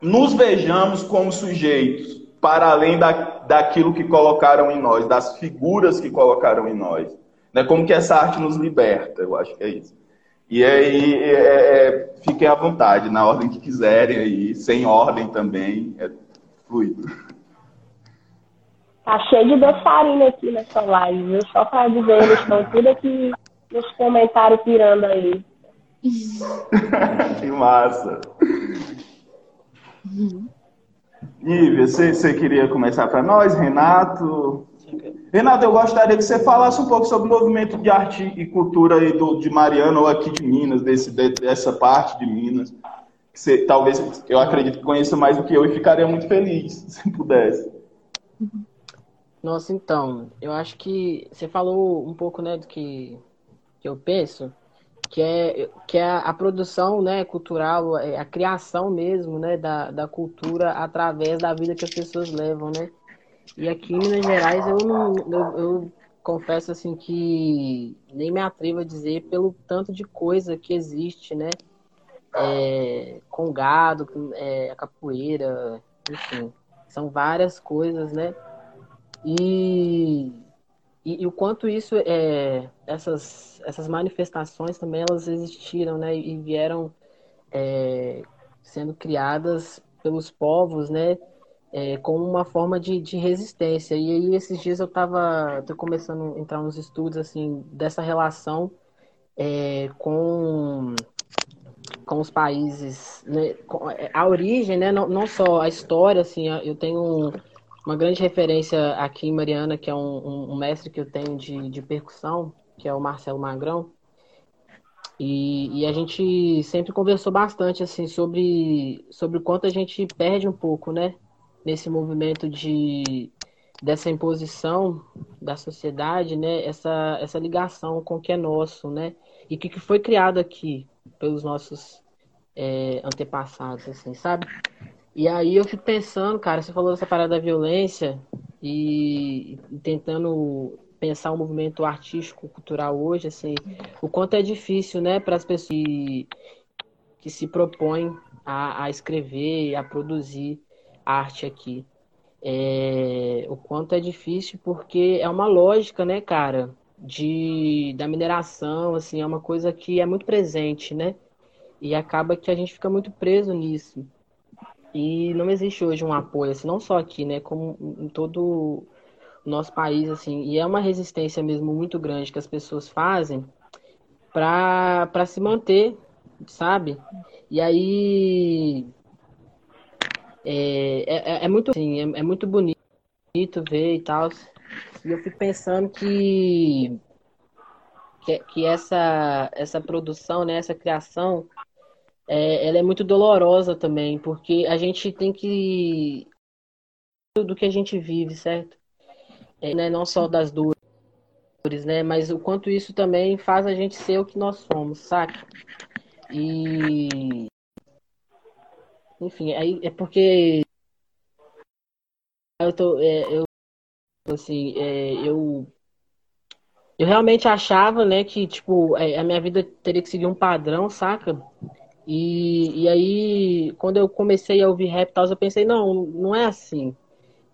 Speaker 2: nos vejamos como sujeitos para além da, daquilo que colocaram em nós, das figuras que colocaram em nós. Né? Como que essa arte nos liberta, eu acho que é isso. E aí, é, é, fiquem à vontade, na ordem que quiserem aí, sem ordem também, é fluido.
Speaker 5: Tá cheio de dançarina aqui nessa live, viu? Só para dizer, eles estão tudo aqui nos comentários pirando aí.
Speaker 2: que massa. Uhum. Nívia, você, você queria começar para nós, Renato? Renato, eu gostaria que você falasse um pouco sobre o movimento de arte e cultura aí do, de Mariana ou aqui de Minas, desse, dessa parte de Minas. Talvez, eu acredito que conheça mais do que eu e ficaria muito feliz se pudesse.
Speaker 4: Nossa, então, eu acho que você falou um pouco né, do que, que eu penso que é, que é a produção né, cultural, é a criação mesmo né, da, da cultura através da vida que as pessoas levam, né? E aqui em Minas Gerais eu não eu, eu confesso assim que nem me atrevo a dizer pelo tanto de coisa que existe, né? É, com gado, é, a capoeira, enfim, são várias coisas, né? E e, e, o quanto isso é essas essas manifestações também elas existiram né? E vieram é, sendo criadas pelos povos né? É, como uma forma de, de resistência. E aí esses dias eu estava tô começando a entrar nos estudos assim dessa relação é, com com os países né, é, a origem né não, não só a história assim eu tenho um, uma grande referência aqui em Mariana, que é um, um mestre que eu tenho de, de percussão, que é o Marcelo Magrão. E, e, a gente sempre conversou bastante assim sobre, sobre o quanto a gente perde um pouco, né? Nesse movimento de dessa imposição da sociedade, né? Essa, essa ligação com o que é nosso, né? E que, que foi criado aqui pelos nossos é, antepassados, assim, sabe? E aí eu fico pensando, cara, você falou dessa parada da violência e, e tentando pensar o movimento artístico, cultural hoje, assim, o quanto é difícil, né, para as pessoas que, que se propõem a, a, escrever, a produzir arte aqui. É, o quanto é difícil porque é uma lógica, né, cara, de da mineração, assim, é uma coisa que é muito presente, né? E acaba que a gente fica muito preso nisso. E não existe hoje um apoio, assim, não só aqui, né, como em todo o nosso país, assim, e é uma resistência mesmo muito grande que as pessoas fazem para se manter, sabe? E aí é, é, é muito assim, é, é muito bonito ver e tal. E eu fico pensando que que, que essa essa produção, né, essa criação é, ela é muito dolorosa também, porque a gente tem que do que a gente vive, certo? É, né, não só das dores, né, mas o quanto isso também faz a gente ser o que nós somos, saca? E enfim, aí é porque eu tô, é, eu assim, é, eu eu realmente achava, né, que, tipo, é, a minha vida teria que seguir um padrão, saca? E, e aí, quando eu comecei a ouvir rap tal, eu pensei, não, não é assim.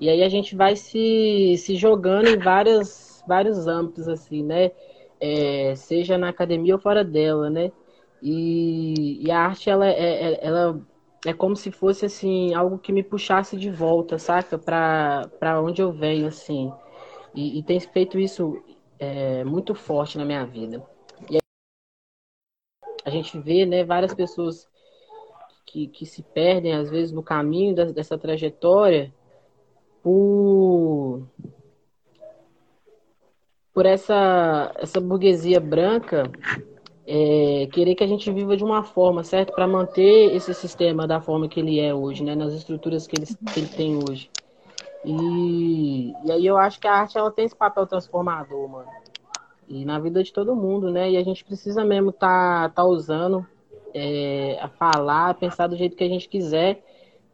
Speaker 4: E aí a gente vai se, se jogando em várias, vários âmbitos, assim, né? É, seja na academia ou fora dela, né? E, e a arte, ela, é, é, ela é como se fosse, assim, algo que me puxasse de volta, saca? Pra, pra onde eu venho, assim. E, e tem feito isso é, muito forte na minha vida. E a gente vê, né, várias pessoas que, que se perdem, às vezes, no caminho dessa trajetória por por essa essa burguesia branca é, querer que a gente viva de uma forma, certo? Para manter esse sistema da forma que ele é hoje, né? Nas estruturas que ele, que ele tem hoje. E, e aí eu acho que a arte ela tem esse papel transformador, mano. E na vida de todo mundo, né? E a gente precisa mesmo tá, tá usando é, a falar, a pensar do jeito que a gente quiser,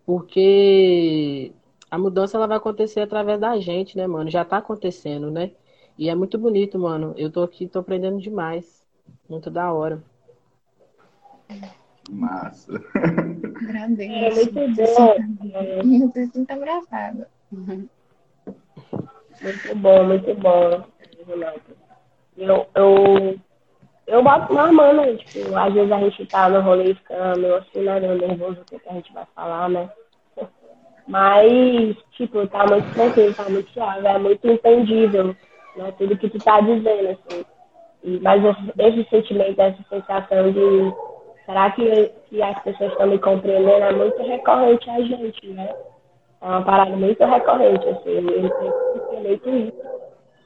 Speaker 4: porque a mudança ela vai acontecer através da gente, né, mano? Já tá acontecendo, né? E é muito bonito, mano. Eu tô aqui, tô aprendendo demais. Muito da hora.
Speaker 2: Massa.
Speaker 3: Agradeço. É muito bom. Eu tô sinto abraçada.
Speaker 5: Muito bom, muito bom, Eu, eu, eu boto na mão, né? Tipo, às vezes a gente tá no rolê e fica meio assim, né? Nervoso o que a gente vai falar, né? Mas, tipo, tá muito tranquilo, tá muito suave, é muito entendível, né? Tudo que tu tá dizendo, assim. Mas esse, sentimento, essa sensação de será que, que as pessoas estão me compreendendo é muito recorrente a gente, né? É uma parada muito recorrente, assim, eu tenho muito isso.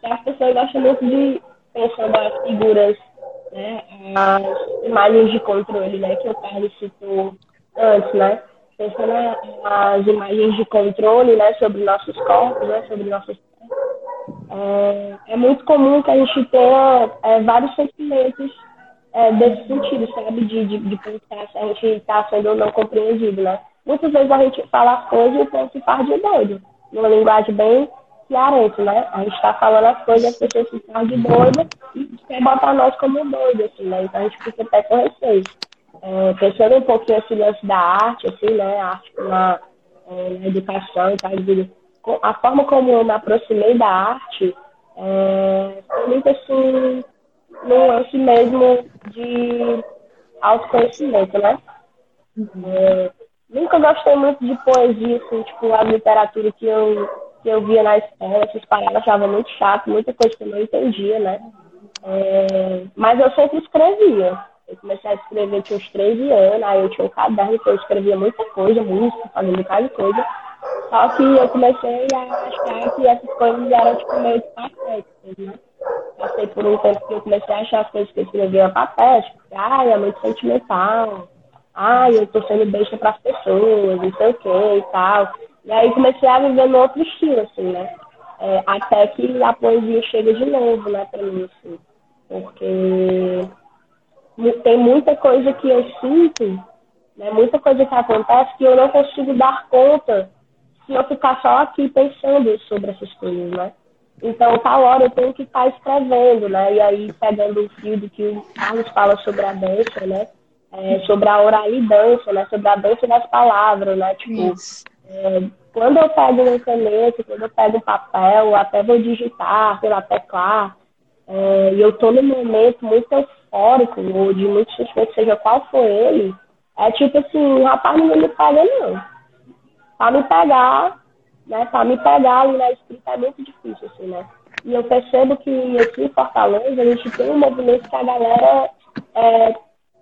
Speaker 5: E as pessoas gostam muito de pensando as figuras, né? As imagens de controle, né? Que o Carlos citou antes, né? pensando nas imagens de controle, né, sobre nossos corpos, né, sobre nossos é, é muito comum que a gente tenha é, vários sentimentos é, desse sentido, sabe? De, de, de pensar se a gente está sendo ou não compreendido, né? Muitas vezes a gente fala as coisas e o povo se faz de doido, numa linguagem bem clarente, né? A gente está falando as coisas, as pessoas se fazem de doido e quer botar nós como doido, assim, né? Então a gente fica até com receio é, pensando um pouquinho assim lance da arte, assim, né? A arte na, é, na educação e tal, a forma como eu me aproximei da arte é, foi muito assim, num lance mesmo de autoconhecimento, né? É, nunca gostei muito de poesia, assim, tipo, a literatura que eu, que eu via na escola, essas paradas achava muito chato, muita coisa que eu não entendia, né? É, mas eu sempre escrevia. Eu comecei a escrever, tinha uns 13 anos, aí eu tinha um caderno que eu escrevia muita coisa, música, fazendo cada coisa. Só que eu comecei a achar que essas coisas eram tipo meio patéticas, né? Passei por um tempo que eu comecei a achar as coisas que eu escrevia patéticas. Ai, é muito sentimental. Ai, eu tô sendo besta para as pessoas, não sei o que e tal. E aí comecei a viver no outro estilo, assim, né? É, até que a poesia chega de novo, né, pra mim, assim. Porque tem muita coisa que eu sinto, né, muita coisa que acontece que eu não consigo dar conta eu ficar só aqui pensando sobre essas coisas, né? Então, tal hora eu tenho que estar escrevendo, né? E aí, pegando o fio do que o Carlos fala sobre a dança, né? É, sobre a oralidade, né? Sobre a dança das palavras, né? Tipo, é, quando eu pego uma caneta, quando eu pego um papel, até vou digitar, sei lá, teclar, é, e eu tô num momento muito eufórico, ou de muito suspeito, seja qual for ele, é tipo assim, rapaz, ninguém me pega não. Pra me pegar, né, pra me pegar ali na escrita é muito difícil, assim, né. E eu percebo que aqui em Fortaleza a gente tem um movimento que a galera é,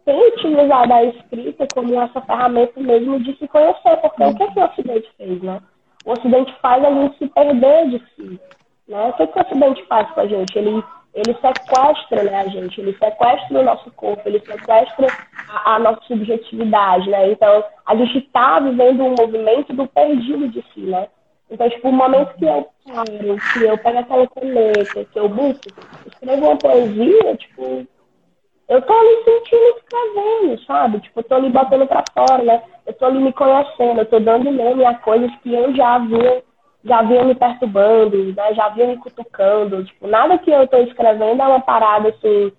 Speaker 5: tem utilizado a escrita como essa ferramenta mesmo de se conhecer, porque o que, é que o Ocidente fez, né? O Ocidente faz a gente se perder de si. Né? O que, é que o Ocidente faz com a gente? Ele ele sequestra né, a gente, ele sequestra o nosso corpo, ele sequestra a, a nossa subjetividade, né? Então, a gente está vivendo um movimento do perdido de si, né? Então, tipo, o momento que eu paro, que eu pego aquela caneta, que eu busco, escrevo uma poesia, tipo, eu tô ali sentindo escrevendo, sabe? Tipo, eu tô ali botando pra fora, né? Eu tô ali me conhecendo, eu tô dando nome a coisas que eu já havia já vinham me perturbando, né? Já vinham me cutucando. Tipo, nada que eu estou escrevendo é uma parada assim,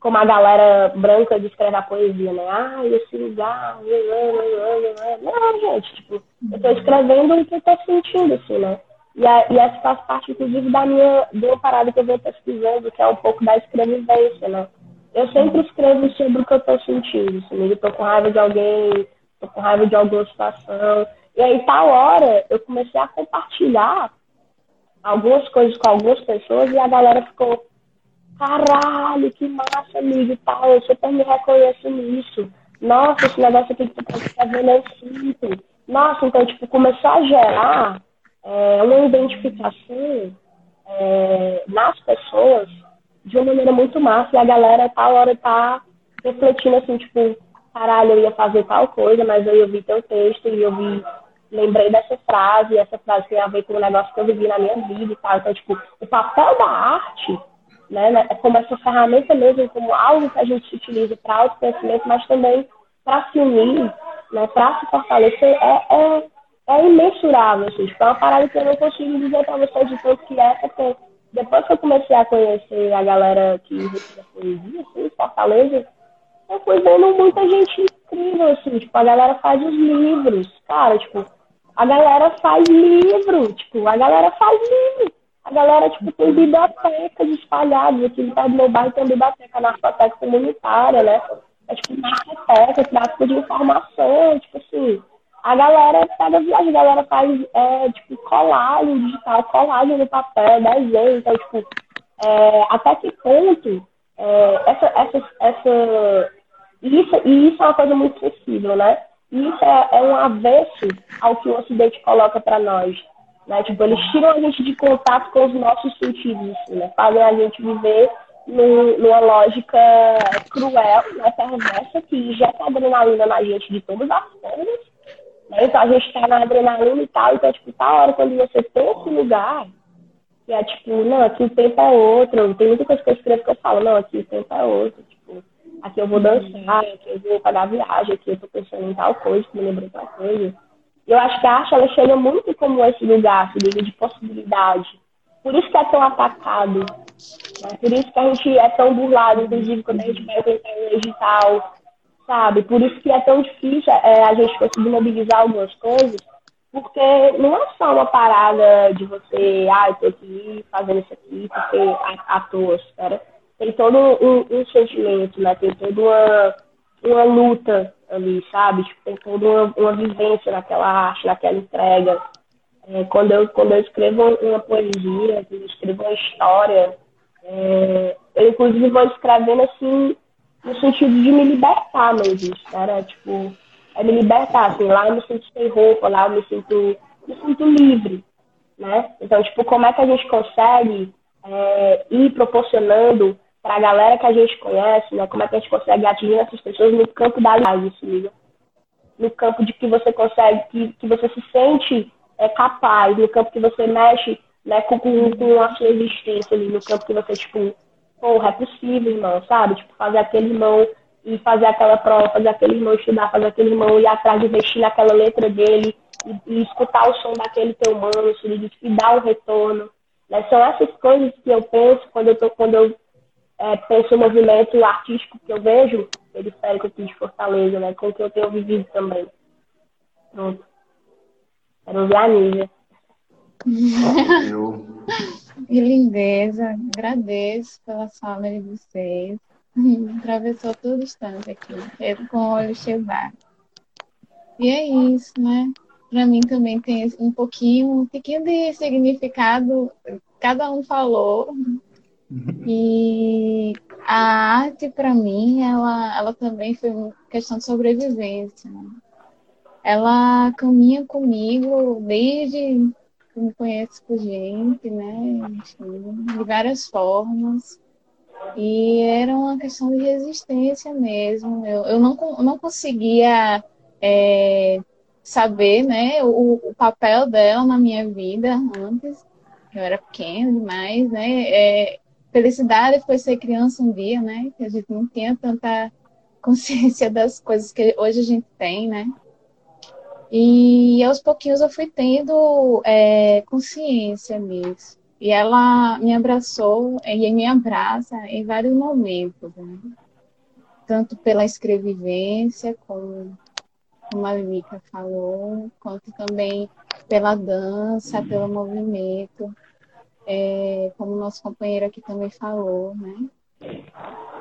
Speaker 5: como a galera branca de escrever a poesia, né? Ah, esse lugar. Não, gente, tipo, eu estou escrevendo o que eu estou sentindo, assim, né? E, a, e essa faz parte, inclusive, da minha, de uma parada que eu venho pesquisando, que é um pouco da escrevivência, né? Eu sempre escrevo sobre o que eu estou sentindo, assim, eu estou com raiva de alguém, estou com raiva de alguma situação. E aí, tal hora, eu comecei a compartilhar algumas coisas com algumas pessoas e a galera ficou, caralho, que massa, amigo e tal, eu super me reconheço nisso. Nossa, esse negócio aqui que tu tá escrevendo eu sinto. Nossa, então, tipo, começou a gerar é, uma identificação é, nas pessoas de uma maneira muito massa. E a galera, tal hora, tá refletindo assim, tipo, caralho, eu ia fazer tal coisa, mas aí eu vi teu texto e eu vi, lembrei dessa frase, essa frase tem a ver com um negócio que eu vivi na minha vida e tal. Então, tipo, o papel da arte, né, né é como essa ferramenta mesmo, como algo que a gente utiliza para autoconhecimento, mas também para se unir, né, para se fortalecer, é, é é imensurável, assim, tipo, é uma parada que eu não consigo dizer pra vocês de tanto que é, porque depois que eu comecei a conhecer a galera que recita poesia, assim, Fortaleza, eu fui vendo muita gente incrível, assim, tipo, a galera faz os livros, cara, tipo, a galera faz livro, tipo, a galera faz livro. A galera, tipo, tem bibliotecas espalhadas. Aqui no do meu bairro tem biblioteca, narcoteca comunitária, né? É tipo narcoteca, tráfico de informação, tipo assim a galera pega viagem, a galera faz é, tipo colagem digital, colagem no papel, desenho, então tipo, é, até que ponto é, essa, essa, essa isso, e isso é uma coisa muito sensível, né? Isso é, é um avesso ao que o Ocidente coloca para nós. Né? Tipo, eles tiram a gente de contato com os nossos sentidos, assim, né? Fazem a gente viver num, numa lógica cruel, né? perversa, que injeta adrenalina na gente de todas as formas, né? Então a gente está na adrenalina e tal, então, tipo, tá hora quando você tem esse lugar, que é tipo, não, aqui o tempo é outro. Tem muita coisa que eu escrevo que eu falo, não, aqui o tempo é outro. Aqui eu vou dançar, aqui eu vou pagar viagem, aqui eu tô pensando em tal coisa, que me lembrou tal coisa. Eu acho que a arte ela chega muito como esse lugar, se liga, de possibilidade. Por isso que é tão atacado. Né? Por isso que a gente é tão burlado, inclusive, quando a gente vai tentar um digital sabe? Por isso que é tão difícil é, a gente conseguir mobilizar algumas coisas, porque não é só uma parada de você, ah, eu tô aqui fazendo isso aqui porque à, à toa, cara. Tem todo um, um, sentimento, né? Tem toda uma, uma luta ali, sabe? Tipo, tem toda uma, uma vivência naquela arte, naquela entrega. É, quando, eu, quando eu escrevo uma poesia, quando eu escrevo uma história, é, eu inclusive vou escrevendo assim no sentido de me libertar mesmo, era tipo, é me libertar, assim, lá eu me sinto sem roupa, lá eu me sinto, me sinto livre, né? Então, tipo, como é que a gente consegue é, ir proporcionando para a galera que a gente conhece, né? Como é que a gente consegue atingir essas pessoas no campo da live, assim, no campo de que você consegue, que, que você se sente é, capaz, no campo que você mexe né, com, com, com a sua existência ali, no campo que você, tipo, porra, é possível, irmão, sabe? Tipo, fazer aquele irmão e fazer aquela prova, fazer aquele irmão estudar, fazer aquele irmão ir atrás de investir naquela letra dele e, e escutar o som daquele teu mano, se liga, e dar um retorno. Né? São essas coisas que eu penso quando eu, tô, quando eu é, penso no movimento artístico que eu vejo, periférico aqui de Fortaleza, né? Com o que eu tenho vivido também. Pronto. Quero ver a Nívia.
Speaker 3: Que lindeza. Agradeço pela fala de vocês. Atravessou todo o instante aqui, com o olho cheio E é isso, né? Para mim também tem um pouquinho, um pouquinho de significado, cada um falou. E a arte, para mim, ela, ela também foi uma questão de sobrevivência. Né? Ela caminha comigo desde que me conhece por gente, né? Enfim, de várias formas. E era uma questão de resistência mesmo. Eu, eu não, não conseguia é, saber né, o, o, papel dela na minha vida antes. Eu era pequena demais, né? É, felicidade foi ser criança um dia, né? Que a gente não tinha tanta consciência das coisas que hoje a gente tem, né? E aos pouquinhos eu fui tendo é, consciência disso. E ela me abraçou e me abraça em vários momentos, né? tanto pela escrevivência, como, como a Lica falou, quanto também pela dança, pelo movimento, é, como nosso companheiro aqui também falou, né?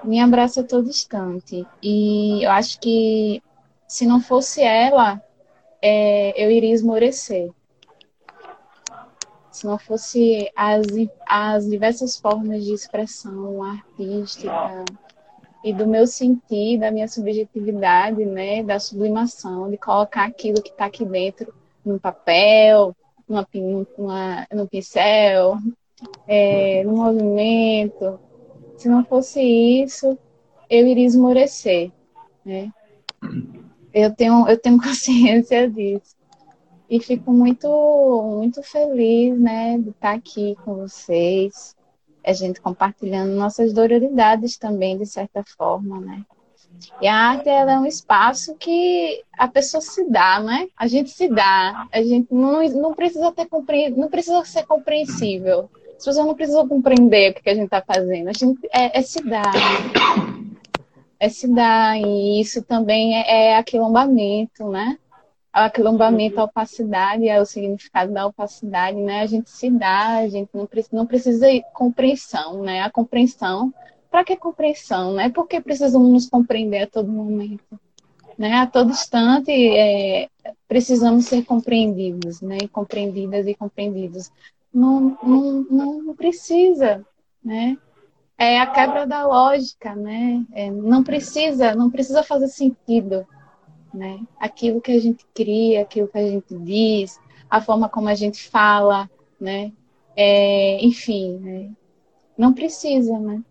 Speaker 3: Me abraça a todo instante. E eu acho que se não fosse ela, é, eu iria esmorecer. Se não fosse as, as diversas formas de expressão artística e do meu sentir, da minha subjetividade, né, da sublimação, de colocar aquilo que está aqui dentro no papel, numa, numa, no pincel, é, no movimento. Se não fosse isso, eu iria esmorecer, né? Eu tenho, eu tenho consciência disso. E fico muito, muito feliz, né, de estar aqui com vocês, a gente compartilhando nossas dororidades também, de certa forma, né? E a arte ela é um espaço que a pessoa se dá, né? A gente se dá, a gente não, não precisa ter não precisa ser compreensível. As pessoas não precisam compreender o que a gente está fazendo. A gente é, é se dar. É se dar. E isso também é, é aquilombamento, né? O aquilombamento, a opacidade, é o significado da opacidade, né? A gente se dá, a gente não precisa, não precisa de compreensão, né? A compreensão para que compreensão, né? Porque precisamos nos compreender a todo momento, né? A todo instante é, precisamos ser compreendidos, né? Compreendidas e compreendidos. Não, não, não precisa, né? É a quebra da lógica, né? É, não precisa, não precisa fazer sentido, né? Aquilo que a gente cria, aquilo que a gente diz, a forma como a gente fala, né? É, enfim, né? não precisa, né?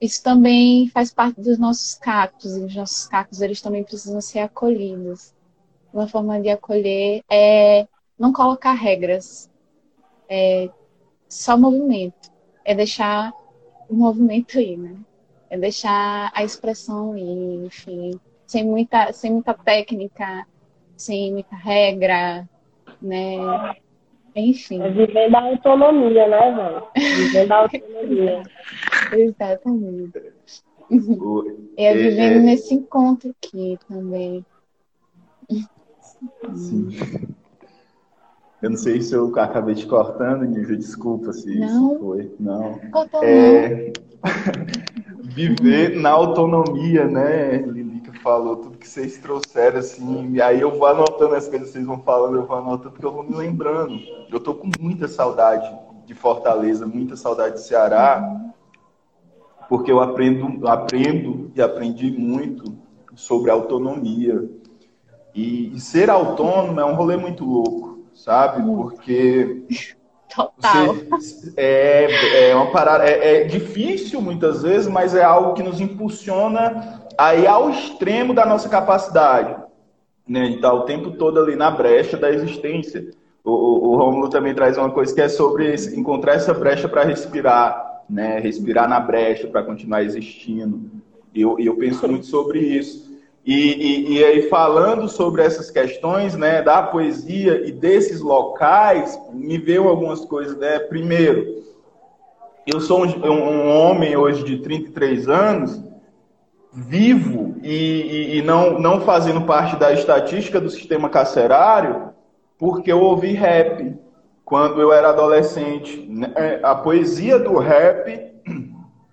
Speaker 3: isso também faz parte dos nossos cactos, e os nossos cactos eles também precisam ser acolhidos. Uma forma de acolher é não colocar regras, é só movimento, é deixar o movimento ir, né? É deixar a expressão ir, enfim, sem muita, sem muita técnica, sem muita regra, né? Enfim.
Speaker 5: É viver da autonomia, né, velho? Viver da autonomia.
Speaker 3: Exatamente. E é vivendo é... nesse encontro aqui também.
Speaker 2: Sim. Eu não sei se eu acabei te cortando, Nívia, desculpa se
Speaker 3: não.
Speaker 2: isso foi. Não.
Speaker 3: Cortou é...
Speaker 2: Viver na autonomia, né, Lili, que falou, tudo que vocês trouxeram, assim, e aí eu vou anotando as coisas que vocês vão falando, eu vou anotando, porque eu vou me lembrando. Eu tô com muita saudade de Fortaleza, muita saudade de Ceará, porque eu aprendo, aprendo e aprendi muito sobre autonomia. E, e ser autônomo é um rolê muito louco, sabe? Porque
Speaker 3: Total.
Speaker 2: Você, é, é uma parada, é, é, difícil muitas vezes, mas é algo que nos impulsiona aí ao extremo da nossa capacidade, né? De estar o tempo todo ali na brecha da existência. O, o, o Romulo também traz uma coisa que é sobre encontrar essa brecha para respirar, né? Respirar na brecha para continuar existindo. E eu, eu penso muito sobre isso. E, e, e, aí, falando sobre essas questões né, da poesia e desses locais, me veio algumas coisas. Né? Primeiro, eu sou um, um homem hoje de 33 anos, vivo e, e, não, não fazendo parte da estatística do sistema carcerário, porque eu ouvi rap quando eu era adolescente. Né? A poesia do rap,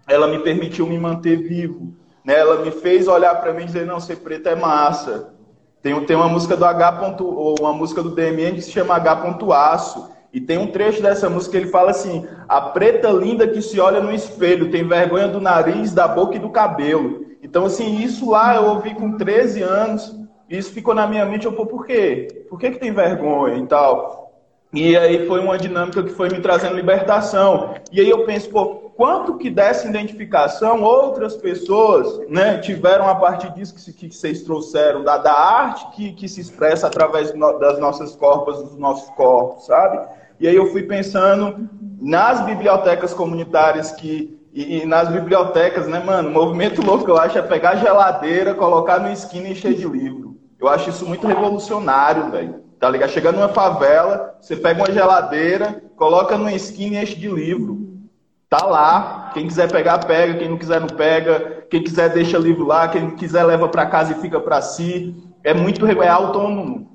Speaker 2: ela me permitiu me manter vivo. Né? Ela me fez olhar para mim e dizer, não, ser preto é massa. Tem, tem uma música do H. ou uma música do DMN que se chama H. Aço. E tem um trecho dessa música que ele fala assim: a preta linda que se olha no espelho, tem vergonha do nariz, da boca e do cabelo. Então, assim, isso lá eu ouvi com 13 anos, e isso ficou na minha mente, eu, pô, por quê? Por que, que tem vergonha e tal? E aí foi uma dinâmica que foi me trazendo libertação. E aí eu penso, pô, quanto que dessa identificação outras pessoas né, tiveram a partir disso que, que vocês trouxeram, da, da arte que, que se expressa através das nossas corpos, dos nossos corpos, sabe? E aí eu fui pensando nas bibliotecas comunitárias que e, e, nas bibliotecas, né, mano? O movimento louco eu acho é pegar geladeira, colocar no esquina e encher de livro. Eu acho isso muito revolucionário, velho. tá ligado? Chegando numa favela, você pega uma geladeira, coloca numa esquina e enche de livro. Tá lá. Quem quiser pegar, pega. Quem não quiser, não pega. Quem quiser, deixa livro lá. Quem quiser, leva para casa e fica para si. É muito é autônomo,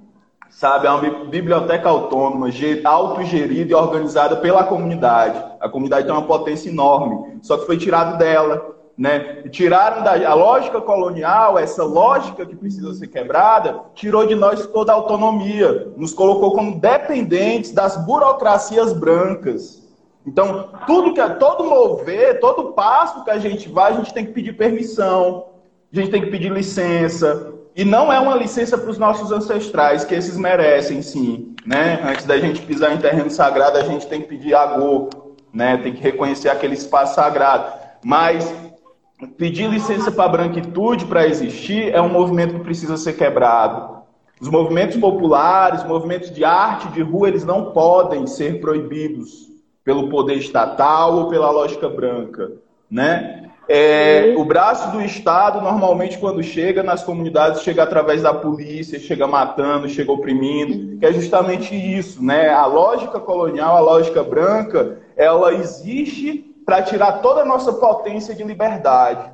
Speaker 2: sabe? É uma biblioteca autônoma, autogerida e organizada pela comunidade. A comunidade tem uma potência enorme, só que foi tirado dela. Né? Tiraram da a lógica colonial, essa lógica que precisa ser quebrada, tirou de nós toda a autonomia, nos colocou como dependentes das burocracias brancas. Então, tudo que todo mover, todo passo que a gente vai, a gente tem que pedir permissão, a gente tem que pedir licença. E não é uma licença para os nossos ancestrais, que esses merecem, sim. Né? Antes da gente pisar em terreno sagrado, a gente tem que pedir agô, né? tem que reconhecer aquele espaço sagrado. Mas pedir licença para a branquitude para existir é um movimento que precisa ser quebrado. Os movimentos populares, movimentos de arte, de rua, eles não podem ser proibidos pelo poder estatal ou pela lógica branca, né? É, o braço do Estado, normalmente, quando chega nas comunidades, chega através da polícia, chega matando, chega oprimindo, que é justamente isso, né? A lógica colonial, a lógica branca, ela existe para tirar toda a nossa potência de liberdade,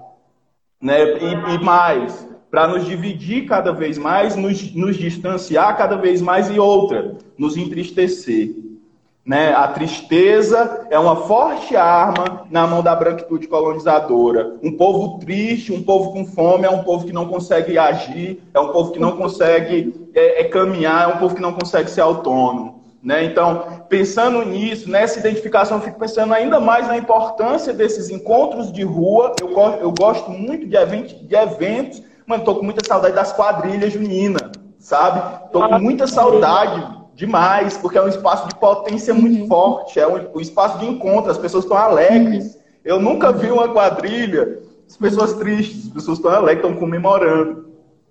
Speaker 2: né? E, e mais, para nos dividir cada vez mais, nos, nos distanciar cada vez mais e outra, nos entristecer. Né? A tristeza é uma forte arma na mão da branquitude colonizadora. Um povo triste, um povo com fome, é um povo que não consegue agir, é um povo que não consegue é, é caminhar, é um povo que não consegue ser autônomo. Né? Então, pensando nisso, nessa identificação, eu fico pensando ainda mais na importância desses encontros de rua. Eu, eu gosto muito de de eventos. Mano, tô com muita saudade das quadrilhas juninas, sabe? Tô com muita saudade demais, porque é um espaço de potência muito forte, é um, um, espaço de encontro, as pessoas estão alegres. Uhum. Eu nunca vi uma quadrilha, as pessoas tristes, as pessoas estão alegres, estão comemorando.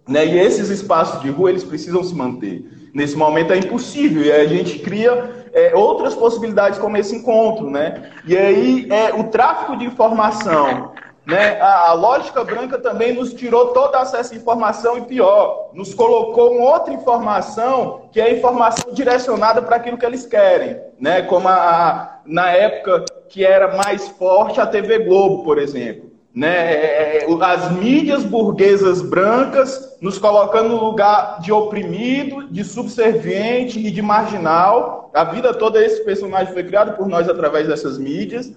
Speaker 2: Né? E esses espaços de rua, eles precisam se manter. Nesse momento é impossível, e a gente cria é, outras possibilidades como esse encontro. Né? E aí, é, o tráfico de informação né? A, a, lógica branca também nos tirou todo acesso à informação e pior, nos colocou em outra informação que é a informação direcionada para aquilo que eles querem, né? Como a, a, na época que era mais forte a TV Globo, por exemplo. Né? É, é, as mídias burguesas brancas nos colocando no lugar de oprimido, de subserviente e de marginal. A vida toda esse personagem foi criado por nós através dessas mídias.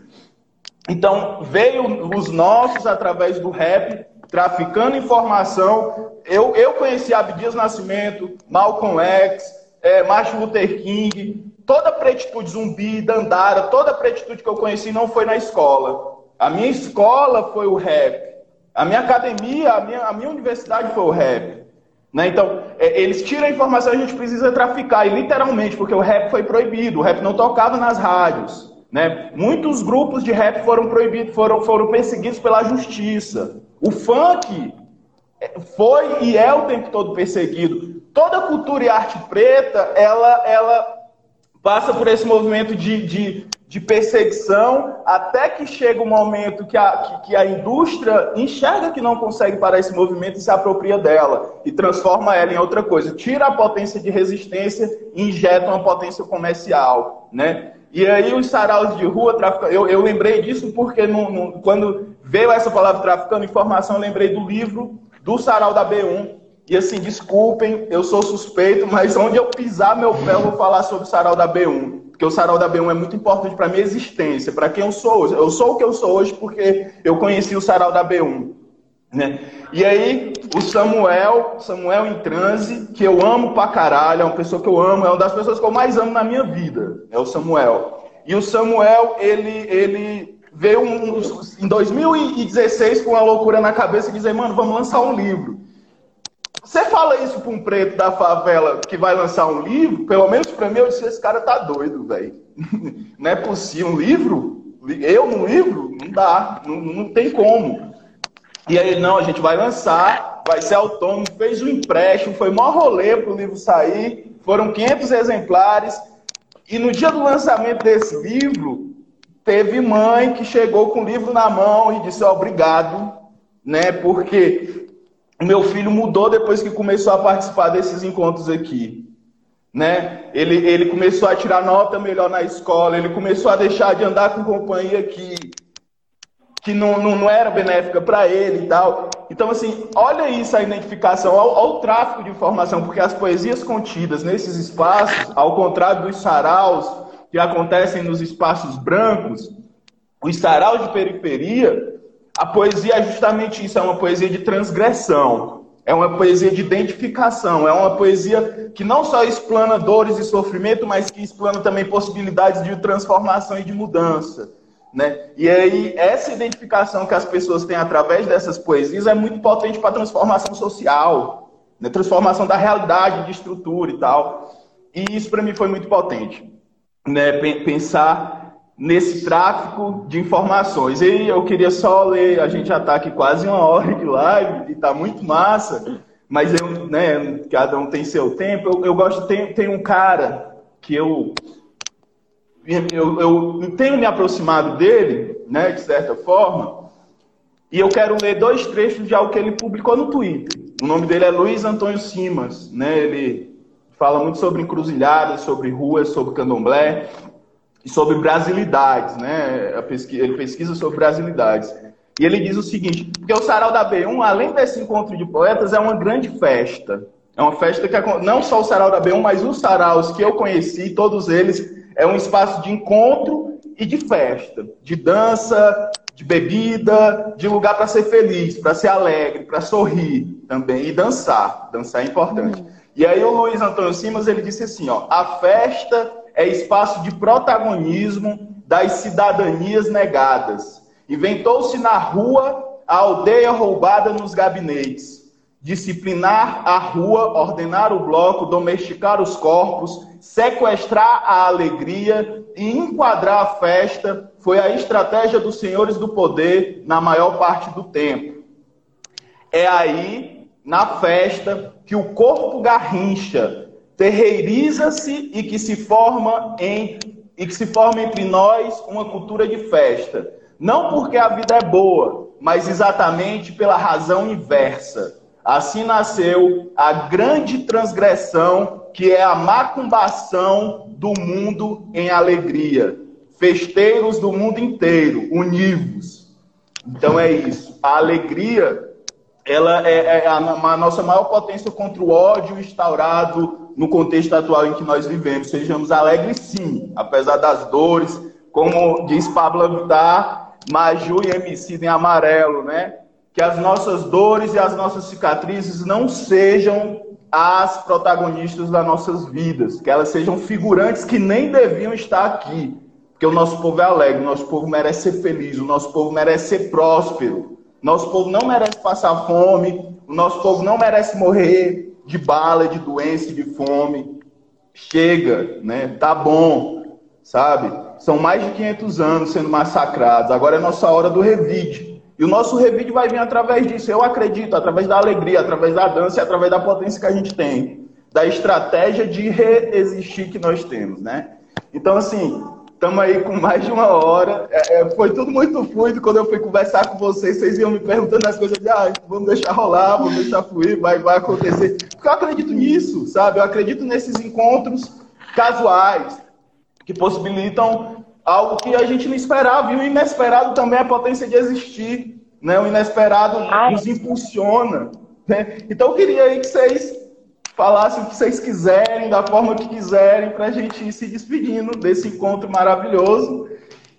Speaker 2: Então, veio os nossos através do rap, traficando informação. Eu, eu conheci Abdias Nascimento, Malcolm X, é, Martin Luther King, toda a pretitude zumbi, Dandara, toda a pretitude que eu conheci não foi na escola. A minha escola foi o rap. A minha academia, a minha, a minha universidade foi o rap. Né? Então, é, eles tiram a informação, a gente precisa traficar, e literalmente, porque o rap foi proibido, o rap não tocava nas rádios. Né? Muitos grupos de rap foram proibidos, foram, foram perseguidos pela justiça. O funk foi e é o tempo todo perseguido. Toda cultura e arte preta, ela, ela passa por esse movimento de, de, de perseguição até que chega o um momento que a, que, que, a indústria enxerga que não consegue parar esse movimento e se apropria dela e transforma ela em outra coisa. Tira a potência de resistência e injeta uma potência comercial, né? E aí os saraus de rua, traficando, eu, eu lembrei disso porque quando veio essa palavra traficando informação, eu lembrei do livro do sarau da B1. E assim, desculpem, eu sou suspeito, mas onde eu pisar meu pé, eu vou falar sobre o sarau da B1. Porque o sarau da B1 é muito importante para minha existência, para quem eu sou hoje. Eu sou o que eu sou hoje porque eu conheci o sarau da B1. Né? E aí, o Samuel, Samuel em transe, que eu amo pra caralho, é uma pessoa que eu amo, é uma das pessoas que eu mais amo na minha vida, é o Samuel. E o Samuel, ele, ele veio um, em 2016 com uma loucura na cabeça e dizer, mano, vamos lançar um livro. Você fala isso para um preto da favela que vai lançar um livro, pelo menos para mim, eu disse, esse cara tá doido, velho. Não é possível. Um livro? Eu num livro? Não dá, não, não tem como. E aí, não, a gente vai lançar, vai ser autônomo, fez o um empréstimo, foi maior rolê para o livro sair, foram 500 exemplares. E no dia do lançamento desse livro, teve mãe que chegou com o livro na mão e disse: obrigado, né? Porque meu filho mudou depois que começou a participar desses encontros aqui. né? Ele, ele começou a tirar nota melhor na escola, ele começou a deixar de andar com companhia que, que não, não, não era benéfica para ele e tal. Então, assim, olha isso a identificação, olha, o tráfico de informação, porque as poesias contidas nesses espaços, ao contrário dos saraus que acontecem nos espaços brancos, os saraus de periferia, a poesia é justamente isso, é uma poesia de transgressão. É uma poesia de identificação, é uma poesia que não só explana dores e sofrimento, mas que explana também possibilidades de transformação e de mudança. Né? E aí, essa identificação que as pessoas têm através dessas poesias é muito potente para a transformação social, né? transformação da realidade, de estrutura e tal. E isso para mim foi muito potente. Né? Pensar nesse tráfico de informações. E eu queria só ler, a gente já está aqui quase uma hora de live, e está muito massa, mas eu, né, cada um tem seu tempo. Eu, eu gosto, tem, tem um cara que eu, eu, eu tenho me aproximado dele, né, de certa forma, e eu quero ler dois trechos de algo que ele publicou no Twitter. O nome dele é Luiz Antônio Simas, né, ele fala muito sobre encruzilhadas, sobre ruas, sobre candomblé, e sobre brasilidades, né? Ele pesquisa sobre brasilidades. E ele diz o seguinte: porque o Sarau da B1, além desse encontro de poetas, é uma grande festa. É uma festa que não só o Sarau da B1, mas os saraus que eu conheci, todos eles, é um espaço de encontro e de festa, de dança, de bebida, de lugar para ser feliz, para ser alegre, para sorrir também e dançar. Dançar é importante. Uhum. E aí o Luiz Antônio Simas ele disse assim, ó, a festa é espaço de protagonismo das cidadanias negadas. Inventou-se na rua a aldeia roubada nos gabinetes. Disciplinar a rua, ordenar o bloco, domesticar os corpos, sequestrar a alegria e enquadrar a festa foi a estratégia dos senhores do poder na maior parte do tempo. É aí, na festa, que o corpo garrincha, terreiriza-se e que se forma em e que se forma entre nós uma cultura de festa. Não porque a vida é boa, mas exatamente pela razão inversa. Assim nasceu a grande transgressão, que é a macumbação do mundo em alegria. Festeiros do mundo inteiro, univos. Então é isso. A alegria, ela é, é a, nossa maior potência contra o ódio instaurado no contexto atual em que nós vivemos. Sejamos alegres, sim, apesar das dores, como diz Pablo Vittar, Maju e MC em amarelo, né? Que as nossas dores e as nossas cicatrizes não sejam as protagonistas das nossas vidas, que elas sejam figurantes que nem deviam estar aqui. Porque o nosso povo é alegre, o nosso povo merece ser feliz, o nosso povo merece ser próspero. Nosso povo não merece passar fome, o nosso povo não merece morrer, de bala, de doença, de fome. Chega, né? Tá bom, sabe? São mais de 500 anos sendo massacrados. Agora é nossa hora do revide. E o nosso revide vai vir através disso. Eu acredito, através da alegria, através da dança através da potência que a gente tem. Da estratégia de reexistir que nós temos, né? Então, assim, Estamos aí com mais de uma hora. É, é, foi tudo muito fluido. Quando eu fui conversar com vocês, vocês iam me perguntando as coisas de ah, vamos deixar rolar, vamos deixar fluir, vai, vai acontecer. Porque eu acredito nisso, sabe? Eu acredito nesses encontros casuais que possibilitam algo que a gente não esperava. E o inesperado também é a potência de existir. Né? O inesperado nos impulsiona. Né? Então eu queria aí que vocês falassem o que vocês quiserem, da forma que quiserem, para a gente ir se despedindo desse encontro maravilhoso.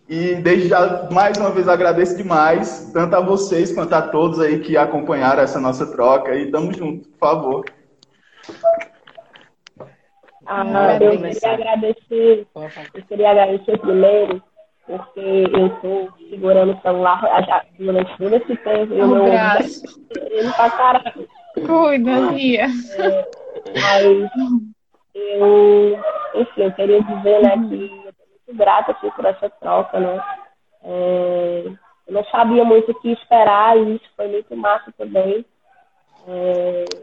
Speaker 2: E desde já, mais uma vez, agradeço demais, tanto a vocês quanto a todos aí que acompanharam essa nossa troca. E tamo junto, por favor.
Speaker 5: Ah, eu queria agradecer, eu queria agradecer primeiro, porque eu estou segurando o celular já, durante todo esse tempo. Eu um não ele tá caramba.
Speaker 3: Cuida, Lia. É,
Speaker 5: mas eu, enfim, eu queria dizer, né, que eu estou muito grata assim, por essa troca, né? É, eu não sabia muito o que esperar e isso foi muito massa também. É,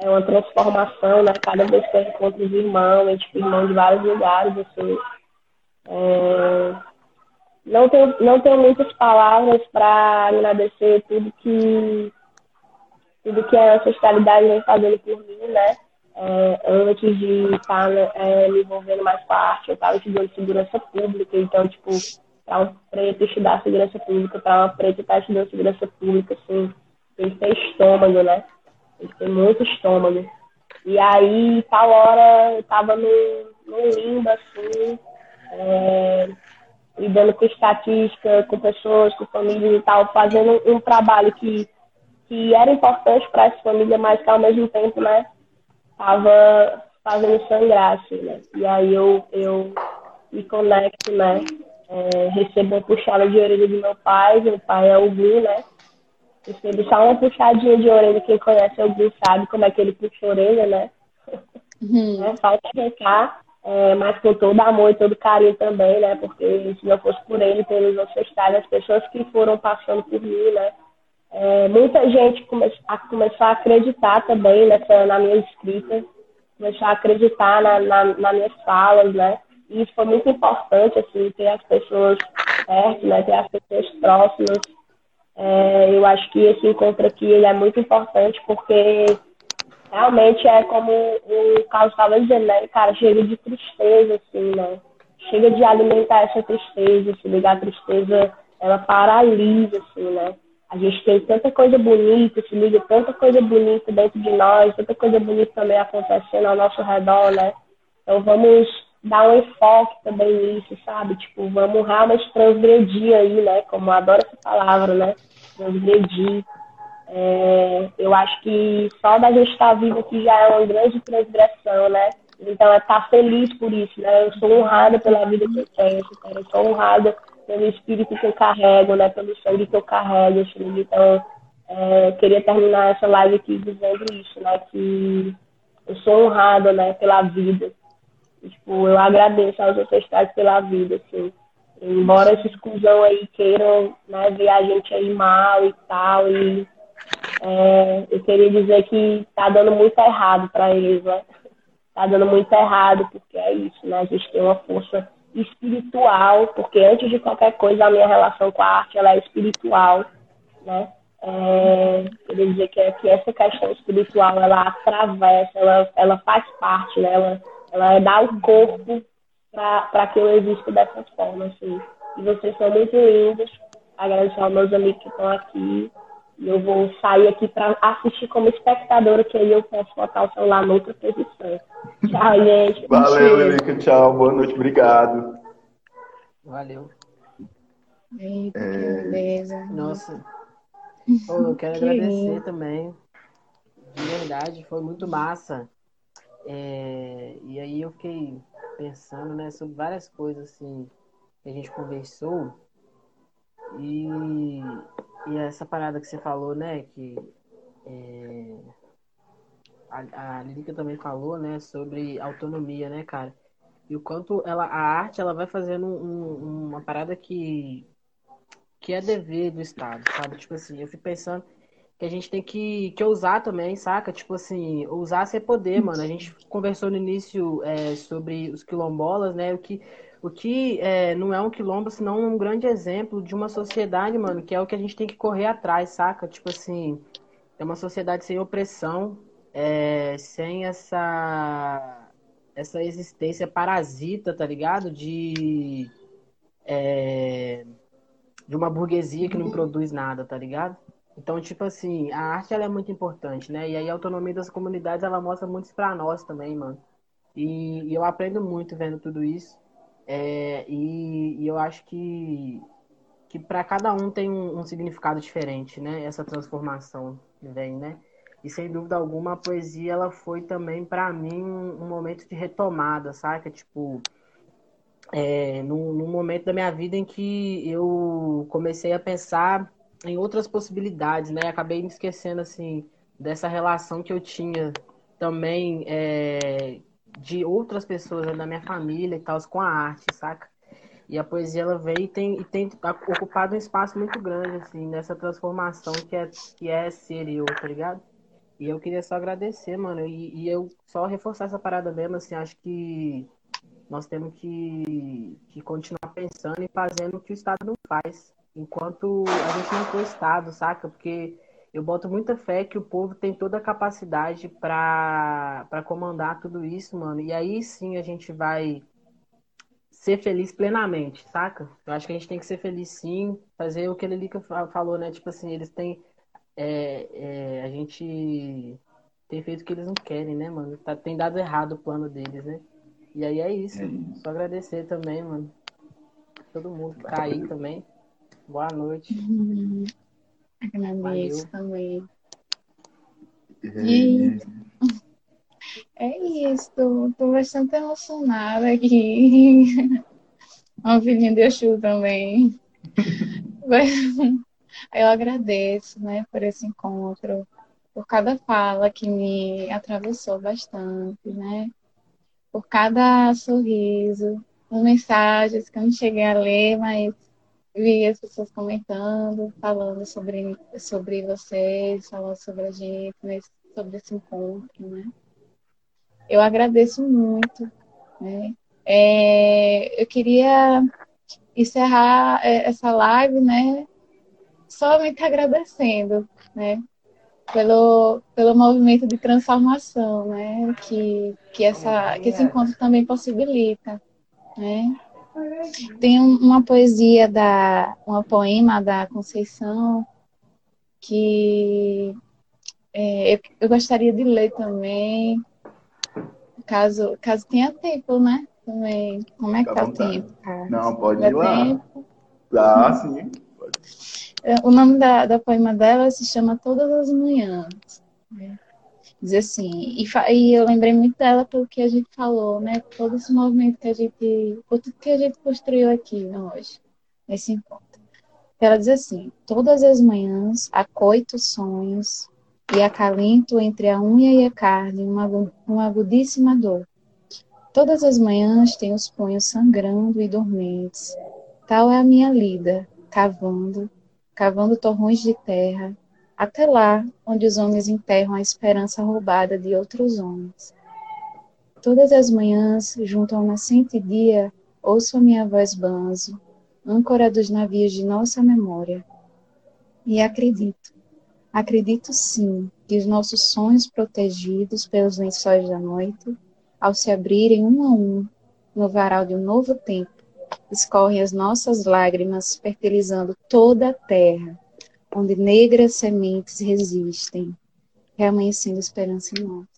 Speaker 5: é uma transformação, né? Cada vez que eu encontro os irmãos, a gente irmãos de vários lugares, assim. É, não tenho, não tenho muitas palavras para agradecer tudo que tudo que a ancestralidade vem fazendo por mim, né? é, antes de estar tá, é, me envolvendo mais com a arte, eu estava estudando segurança pública, então, tipo, para um preto estudar segurança pública, para uma preta estar tá estudando segurança pública, assim, tem que ter estômago, né? Tem que ter muito estômago. E aí, tal hora, eu tava no, no limbo, assim, é, lidando com estatística, com pessoas, com famílias e tal, fazendo um trabalho que, que era importante para essa família, mas que ao mesmo tempo, né, tava fazendo sangrar, assim, né? E aí eu, eu me conecto, né? É, recebo uma puxada de orelha do meu pai, meu pai é o Gui, né? Recebo só uma puxadinha de orelha, quem conhece o Gui sabe como é que ele puxa a orelha, né? Uhum. É, falta arrancar, é, mas com todo amor e todo carinho também, né? Porque se não fosse por ele, pelos ancestrais, as pessoas que foram passando por mim, né? É, muita gente come, a, começou a acreditar também nessa, na minha escrita, começou a acreditar na, na, nas minhas falas, né? E isso foi muito importante, assim, ter as pessoas perto, né? Ter as pessoas próximas. É, eu acho que esse encontro aqui ele é muito importante porque realmente é como o Carlos estava dizendo, né? Cara, chega de tristeza, assim, né? Chega de alimentar essa tristeza, se ligar a tristeza, ela paralisa, assim, né? A gente tem tanta coisa bonita, se liga tanta coisa bonita dentro de nós, tanta coisa bonita também acontecendo ao nosso redor, né? Então vamos dar um enfoque também nisso, sabe? Tipo, vamos realmente transgredir aí, né? Como eu adoro essa palavra, né? Transgredir. É, eu acho que só da gente estar vivo aqui já é uma grande transgressão, né? Então é estar feliz por isso, né? Eu sou honrada pela vida que eu tenho, eu sou honrada pelo espírito que eu carrego, né? Pelo sangue que eu carrego, assim. Então, é, queria terminar essa live aqui dizendo isso, né? Que eu sou honrada, né? Pela vida. Tipo, eu agradeço aos ancestrais pela vida, assim. Embora esses cuzão aí queiram né, ver a gente aí mal e tal, e é, eu queria dizer que tá dando muito errado para eles, né? Tá dando muito errado, porque é isso, né? A gente tem uma força espiritual, porque antes de qualquer coisa a minha relação com a arte ela é espiritual, né? É, queria dizer que, que essa questão espiritual ela atravessa, ela, ela faz parte, né? ela, ela dá o corpo para que eu exista dessa forma. Assim. E vocês são muito lindos. Agradecer aos meus amigos que estão aqui. E eu vou sair aqui para assistir como espectadora, que aí eu posso botar o celular noutra posição. Tchau, gente.
Speaker 2: Valeu, Erika. Tchau. Boa noite. Obrigado.
Speaker 4: Valeu.
Speaker 3: Eita, é... que beleza.
Speaker 4: Nossa. Pô, eu quero que agradecer lindo. também. De verdade, foi muito massa. É... E aí eu fiquei pensando, né, sobre várias coisas assim que a gente conversou. E, e essa parada que você falou, né, que é, a, a Lírica também falou, né, sobre autonomia, né, cara? E o quanto ela, a arte ela vai fazendo um, uma parada que, que é dever do Estado, sabe? Tipo assim, eu fico pensando que a gente tem que, que usar também, saca? Tipo assim, usar ser poder, mano. A gente conversou no início é, sobre os quilombolas, né? O que, o que é, não é um quilombo, senão um grande exemplo de uma sociedade, mano, que é o que a gente tem que correr atrás, saca? Tipo assim, é uma sociedade sem opressão, é, sem essa essa existência parasita, tá ligado? De é, de uma burguesia que não produz nada, tá ligado? Então, tipo assim, a arte ela é muito importante, né? E aí a autonomia das comunidades ela mostra muito pra nós também, mano. E, e eu aprendo muito vendo tudo isso. É, e, e, eu acho que, que para cada um tem um, um significado diferente, né? Essa transformação que vem, né? E sem dúvida alguma a poesia ela foi também para mim um, um, momento de retomada, saca? Tipo, é, num, num, momento da minha vida em que eu comecei a pensar em outras possibilidades, né? Acabei me esquecendo assim dessa relação que eu tinha também é, de outras pessoas né, da minha família e tal com a arte, saca? E a poesia ela veio e tem, e tem ocupado um espaço muito grande assim nessa transformação que é que é ser eu, tá ligado? E eu queria só agradecer, mano. E, e, eu só reforçar essa parada mesmo, assim, acho que nós temos que, que continuar pensando e fazendo o que o Estado não faz. Enquanto a gente não for Estado, saca? Porque eu boto muita fé que o povo tem toda a capacidade para comandar tudo isso, mano. E aí sim a gente vai ser feliz plenamente, saca? Eu acho que a gente tem que ser feliz sim, fazer o que ele falou, né? Tipo assim, eles têm. É, é, a gente tem feito o que eles não querem, né, mano? Tá, tem dado errado o plano deles, né? E aí é isso. É isso. Só agradecer também, mano. Todo mundo que tá aí também. Boa noite.
Speaker 3: Uhum. Agradeço também. E... É isso, tô bastante emocionada aqui. Uma filhinha de Exu também. Eu agradeço, né, por esse encontro, por cada fala que me atravessou bastante, né? Por cada sorriso, por mensagens que eu não cheguei a ler, mas vi as pessoas comentando, falando sobre, sobre vocês, falando sobre a gente, né, sobre esse encontro, né? Eu agradeço muito, né? É, eu queria encerrar é, essa live, né? Somente agradecendo, né? Pelo, pelo movimento de transformação, né? Que, que, essa, que esse encontro também possibilita, né? Tem uma poesia da, uma poema da Conceição que é, eu, gostaria de ler também, caso, caso tenha tempo, né? Também. Como é que tá o tempo,
Speaker 2: cara? Não, pode ir lá. Tempo? Dá, sim.
Speaker 3: É, o nome da, da poema dela se chama Todas as Manhãs. Né? Diz assim, e, e, eu lembrei muito dela pelo que a gente falou, né? Todo esse movimento que a gente, tudo que a gente construiu aqui né, hoje, nesse encontro. Ela diz assim: Todas as manhãs acoito sonhos e acalento entre a unha e a carne uma, uma agudíssima dor. Todas as manhãs tenho os punhos sangrando e dormentes. Tal é a minha lida, cavando, cavando torrões de terra, até lá onde os homens enterram a esperança roubada de outros homens. Todas as manhãs, junto ao nascente dia, ouço a minha voz banzo, âncora dos navios de nossa memória. E acredito, acredito sim, que os nossos sonhos protegidos pelos lençóis da noite, ao se abrirem um a um no varal de um novo tempo, escorrem as nossas lágrimas, fertilizando toda a terra, onde negras sementes resistem, reamanhecendo esperança em nós.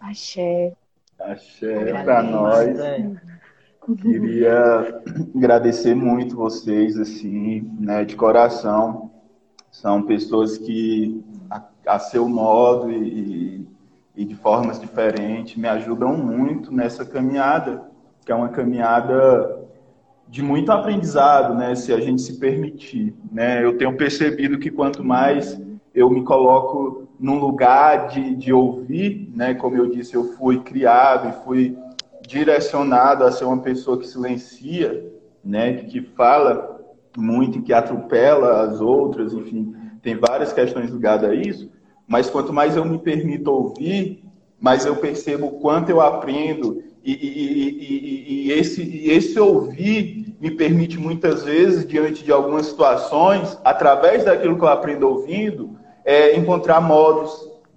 Speaker 3: Axé.
Speaker 2: Axé para nós. Queria agradecer muito vocês, assim, né, de coração. São pessoas que, a, a seu modo e, e de formas diferentes, me ajudam muito nessa caminhada, que é uma caminhada de muito aprendizado, né, se a gente se permitir, né? Eu tenho percebido que quanto mais eu me coloco num lugar de, de ouvir, né, como eu disse, eu fui criado e fui direcionado a ser uma pessoa que silencia, né, que fala muito, que atropela as outras, enfim, tem várias questões ligadas a isso, mas quanto mais eu me permito ouvir, mais eu percebo o quanto eu aprendo e, e, e, e, esse, e esse ouvir me permite muitas vezes, diante de algumas situações, através daquilo que eu aprendo ouvindo, é, encontrar modos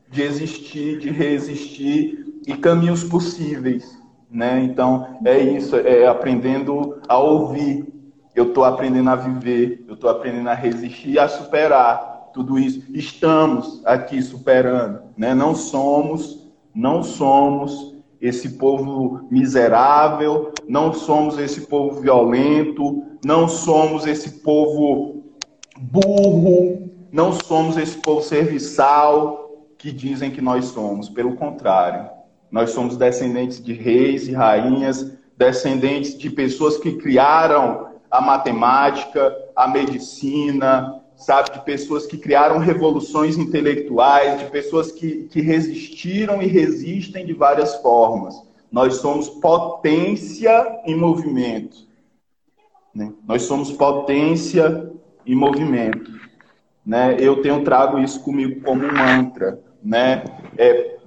Speaker 2: de existir, de resistir e caminhos possíveis. Né? Então, é isso, é aprendendo a ouvir. Eu estou aprendendo a viver, eu estou aprendendo a resistir, a superar tudo isso. Estamos aqui superando, né? não somos, não somos esse povo miserável, não somos esse povo violento, não somos esse povo burro, não somos esse povo serviçal que dizem que nós somos. Pelo contrário, nós somos descendentes de reis e rainhas, descendentes de pessoas que criaram a matemática, a medicina, sabe, de pessoas que criaram revoluções intelectuais, de pessoas que, que resistiram e resistem de várias formas. Nós somos potência em movimento. Né? Nós somos potência em movimento. Né? Eu tenho trago isso comigo como um mantra. Né? É,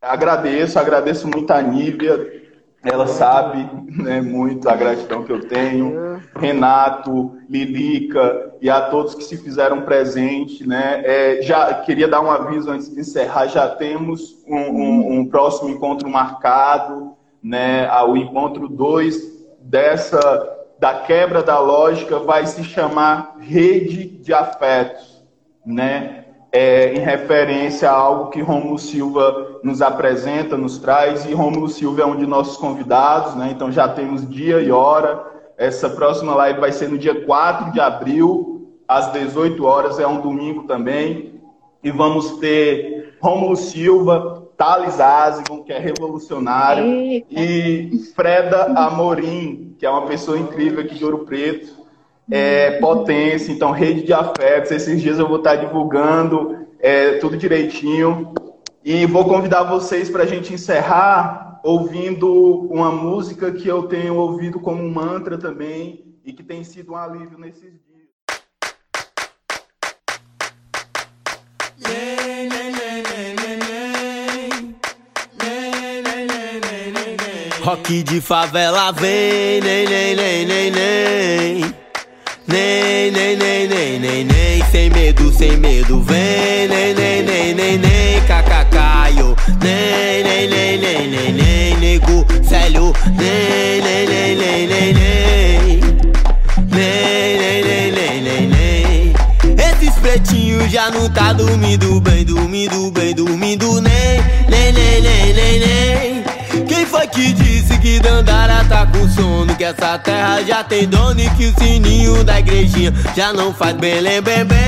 Speaker 2: agradeço, agradeço muito a Nívia ela sabe né, muito a gratidão que eu tenho. Renato, Lilica e a todos que se fizeram presente. Né? É, já queria dar um aviso antes de encerrar: já temos um, um, um próximo encontro marcado, né? o encontro 2 dessa da quebra da lógica vai se chamar rede de afetos, né? É, em referência a algo que Rômulo Silva nos apresenta, nos traz, e Rômulo Silva é um de nossos convidados, né? então já temos dia e hora. Essa próxima live vai ser no dia 4 de abril, às 18 horas, é um domingo também, e vamos ter Rômulo Silva, Thales Azigon, que é revolucionário, Eita. e Freda Amorim, que é uma pessoa incrível aqui de Ouro Preto, é, potência, então rede de afetos. Esses dias eu vou estar divulgando é, tudo direitinho. E vou convidar vocês para a gente encerrar ouvindo uma música que eu tenho ouvido como mantra também e que tem sido um alívio nesses dias.
Speaker 6: Rock de favela vem, nem, nem, nem, nem, nem. Nem, nem, nem, nem, nem, nem, sem medo, sem medo, vem, nem, nem, nem, nem, nem, cacacaio, nem, nem, nem, nem, nem, nem, nego, sério, nem, nem, nem, nem, nem, nem, nem, nem, nem, nem, nem, nem. Esses pretinhos já não tá dormindo bem, dormindo bem, dormindo nem, nem, nem, nem, nem, nem. Quem foi que disse que Dandara tá com sono? Que essa terra já tem dono e que o sininho da igrejinha já não faz bem, lem, bem, bem,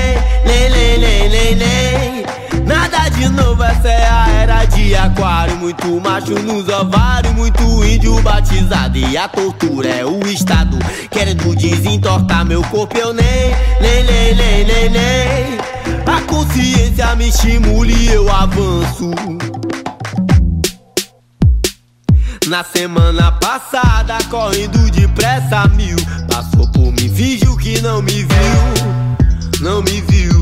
Speaker 6: nem, nem, nem, nem, nem. Nada de novo, essa é a era de aquário. Muito macho nos ovários, muito índio batizado. E a tortura é o Estado querendo desentortar meu corpo. Eu nem, nem, nem, nem, nem, nem. A consciência me estimula e eu avanço. Na semana passada, correndo depressa mil. Passou por mim, fingiu que não me viu. Não me viu,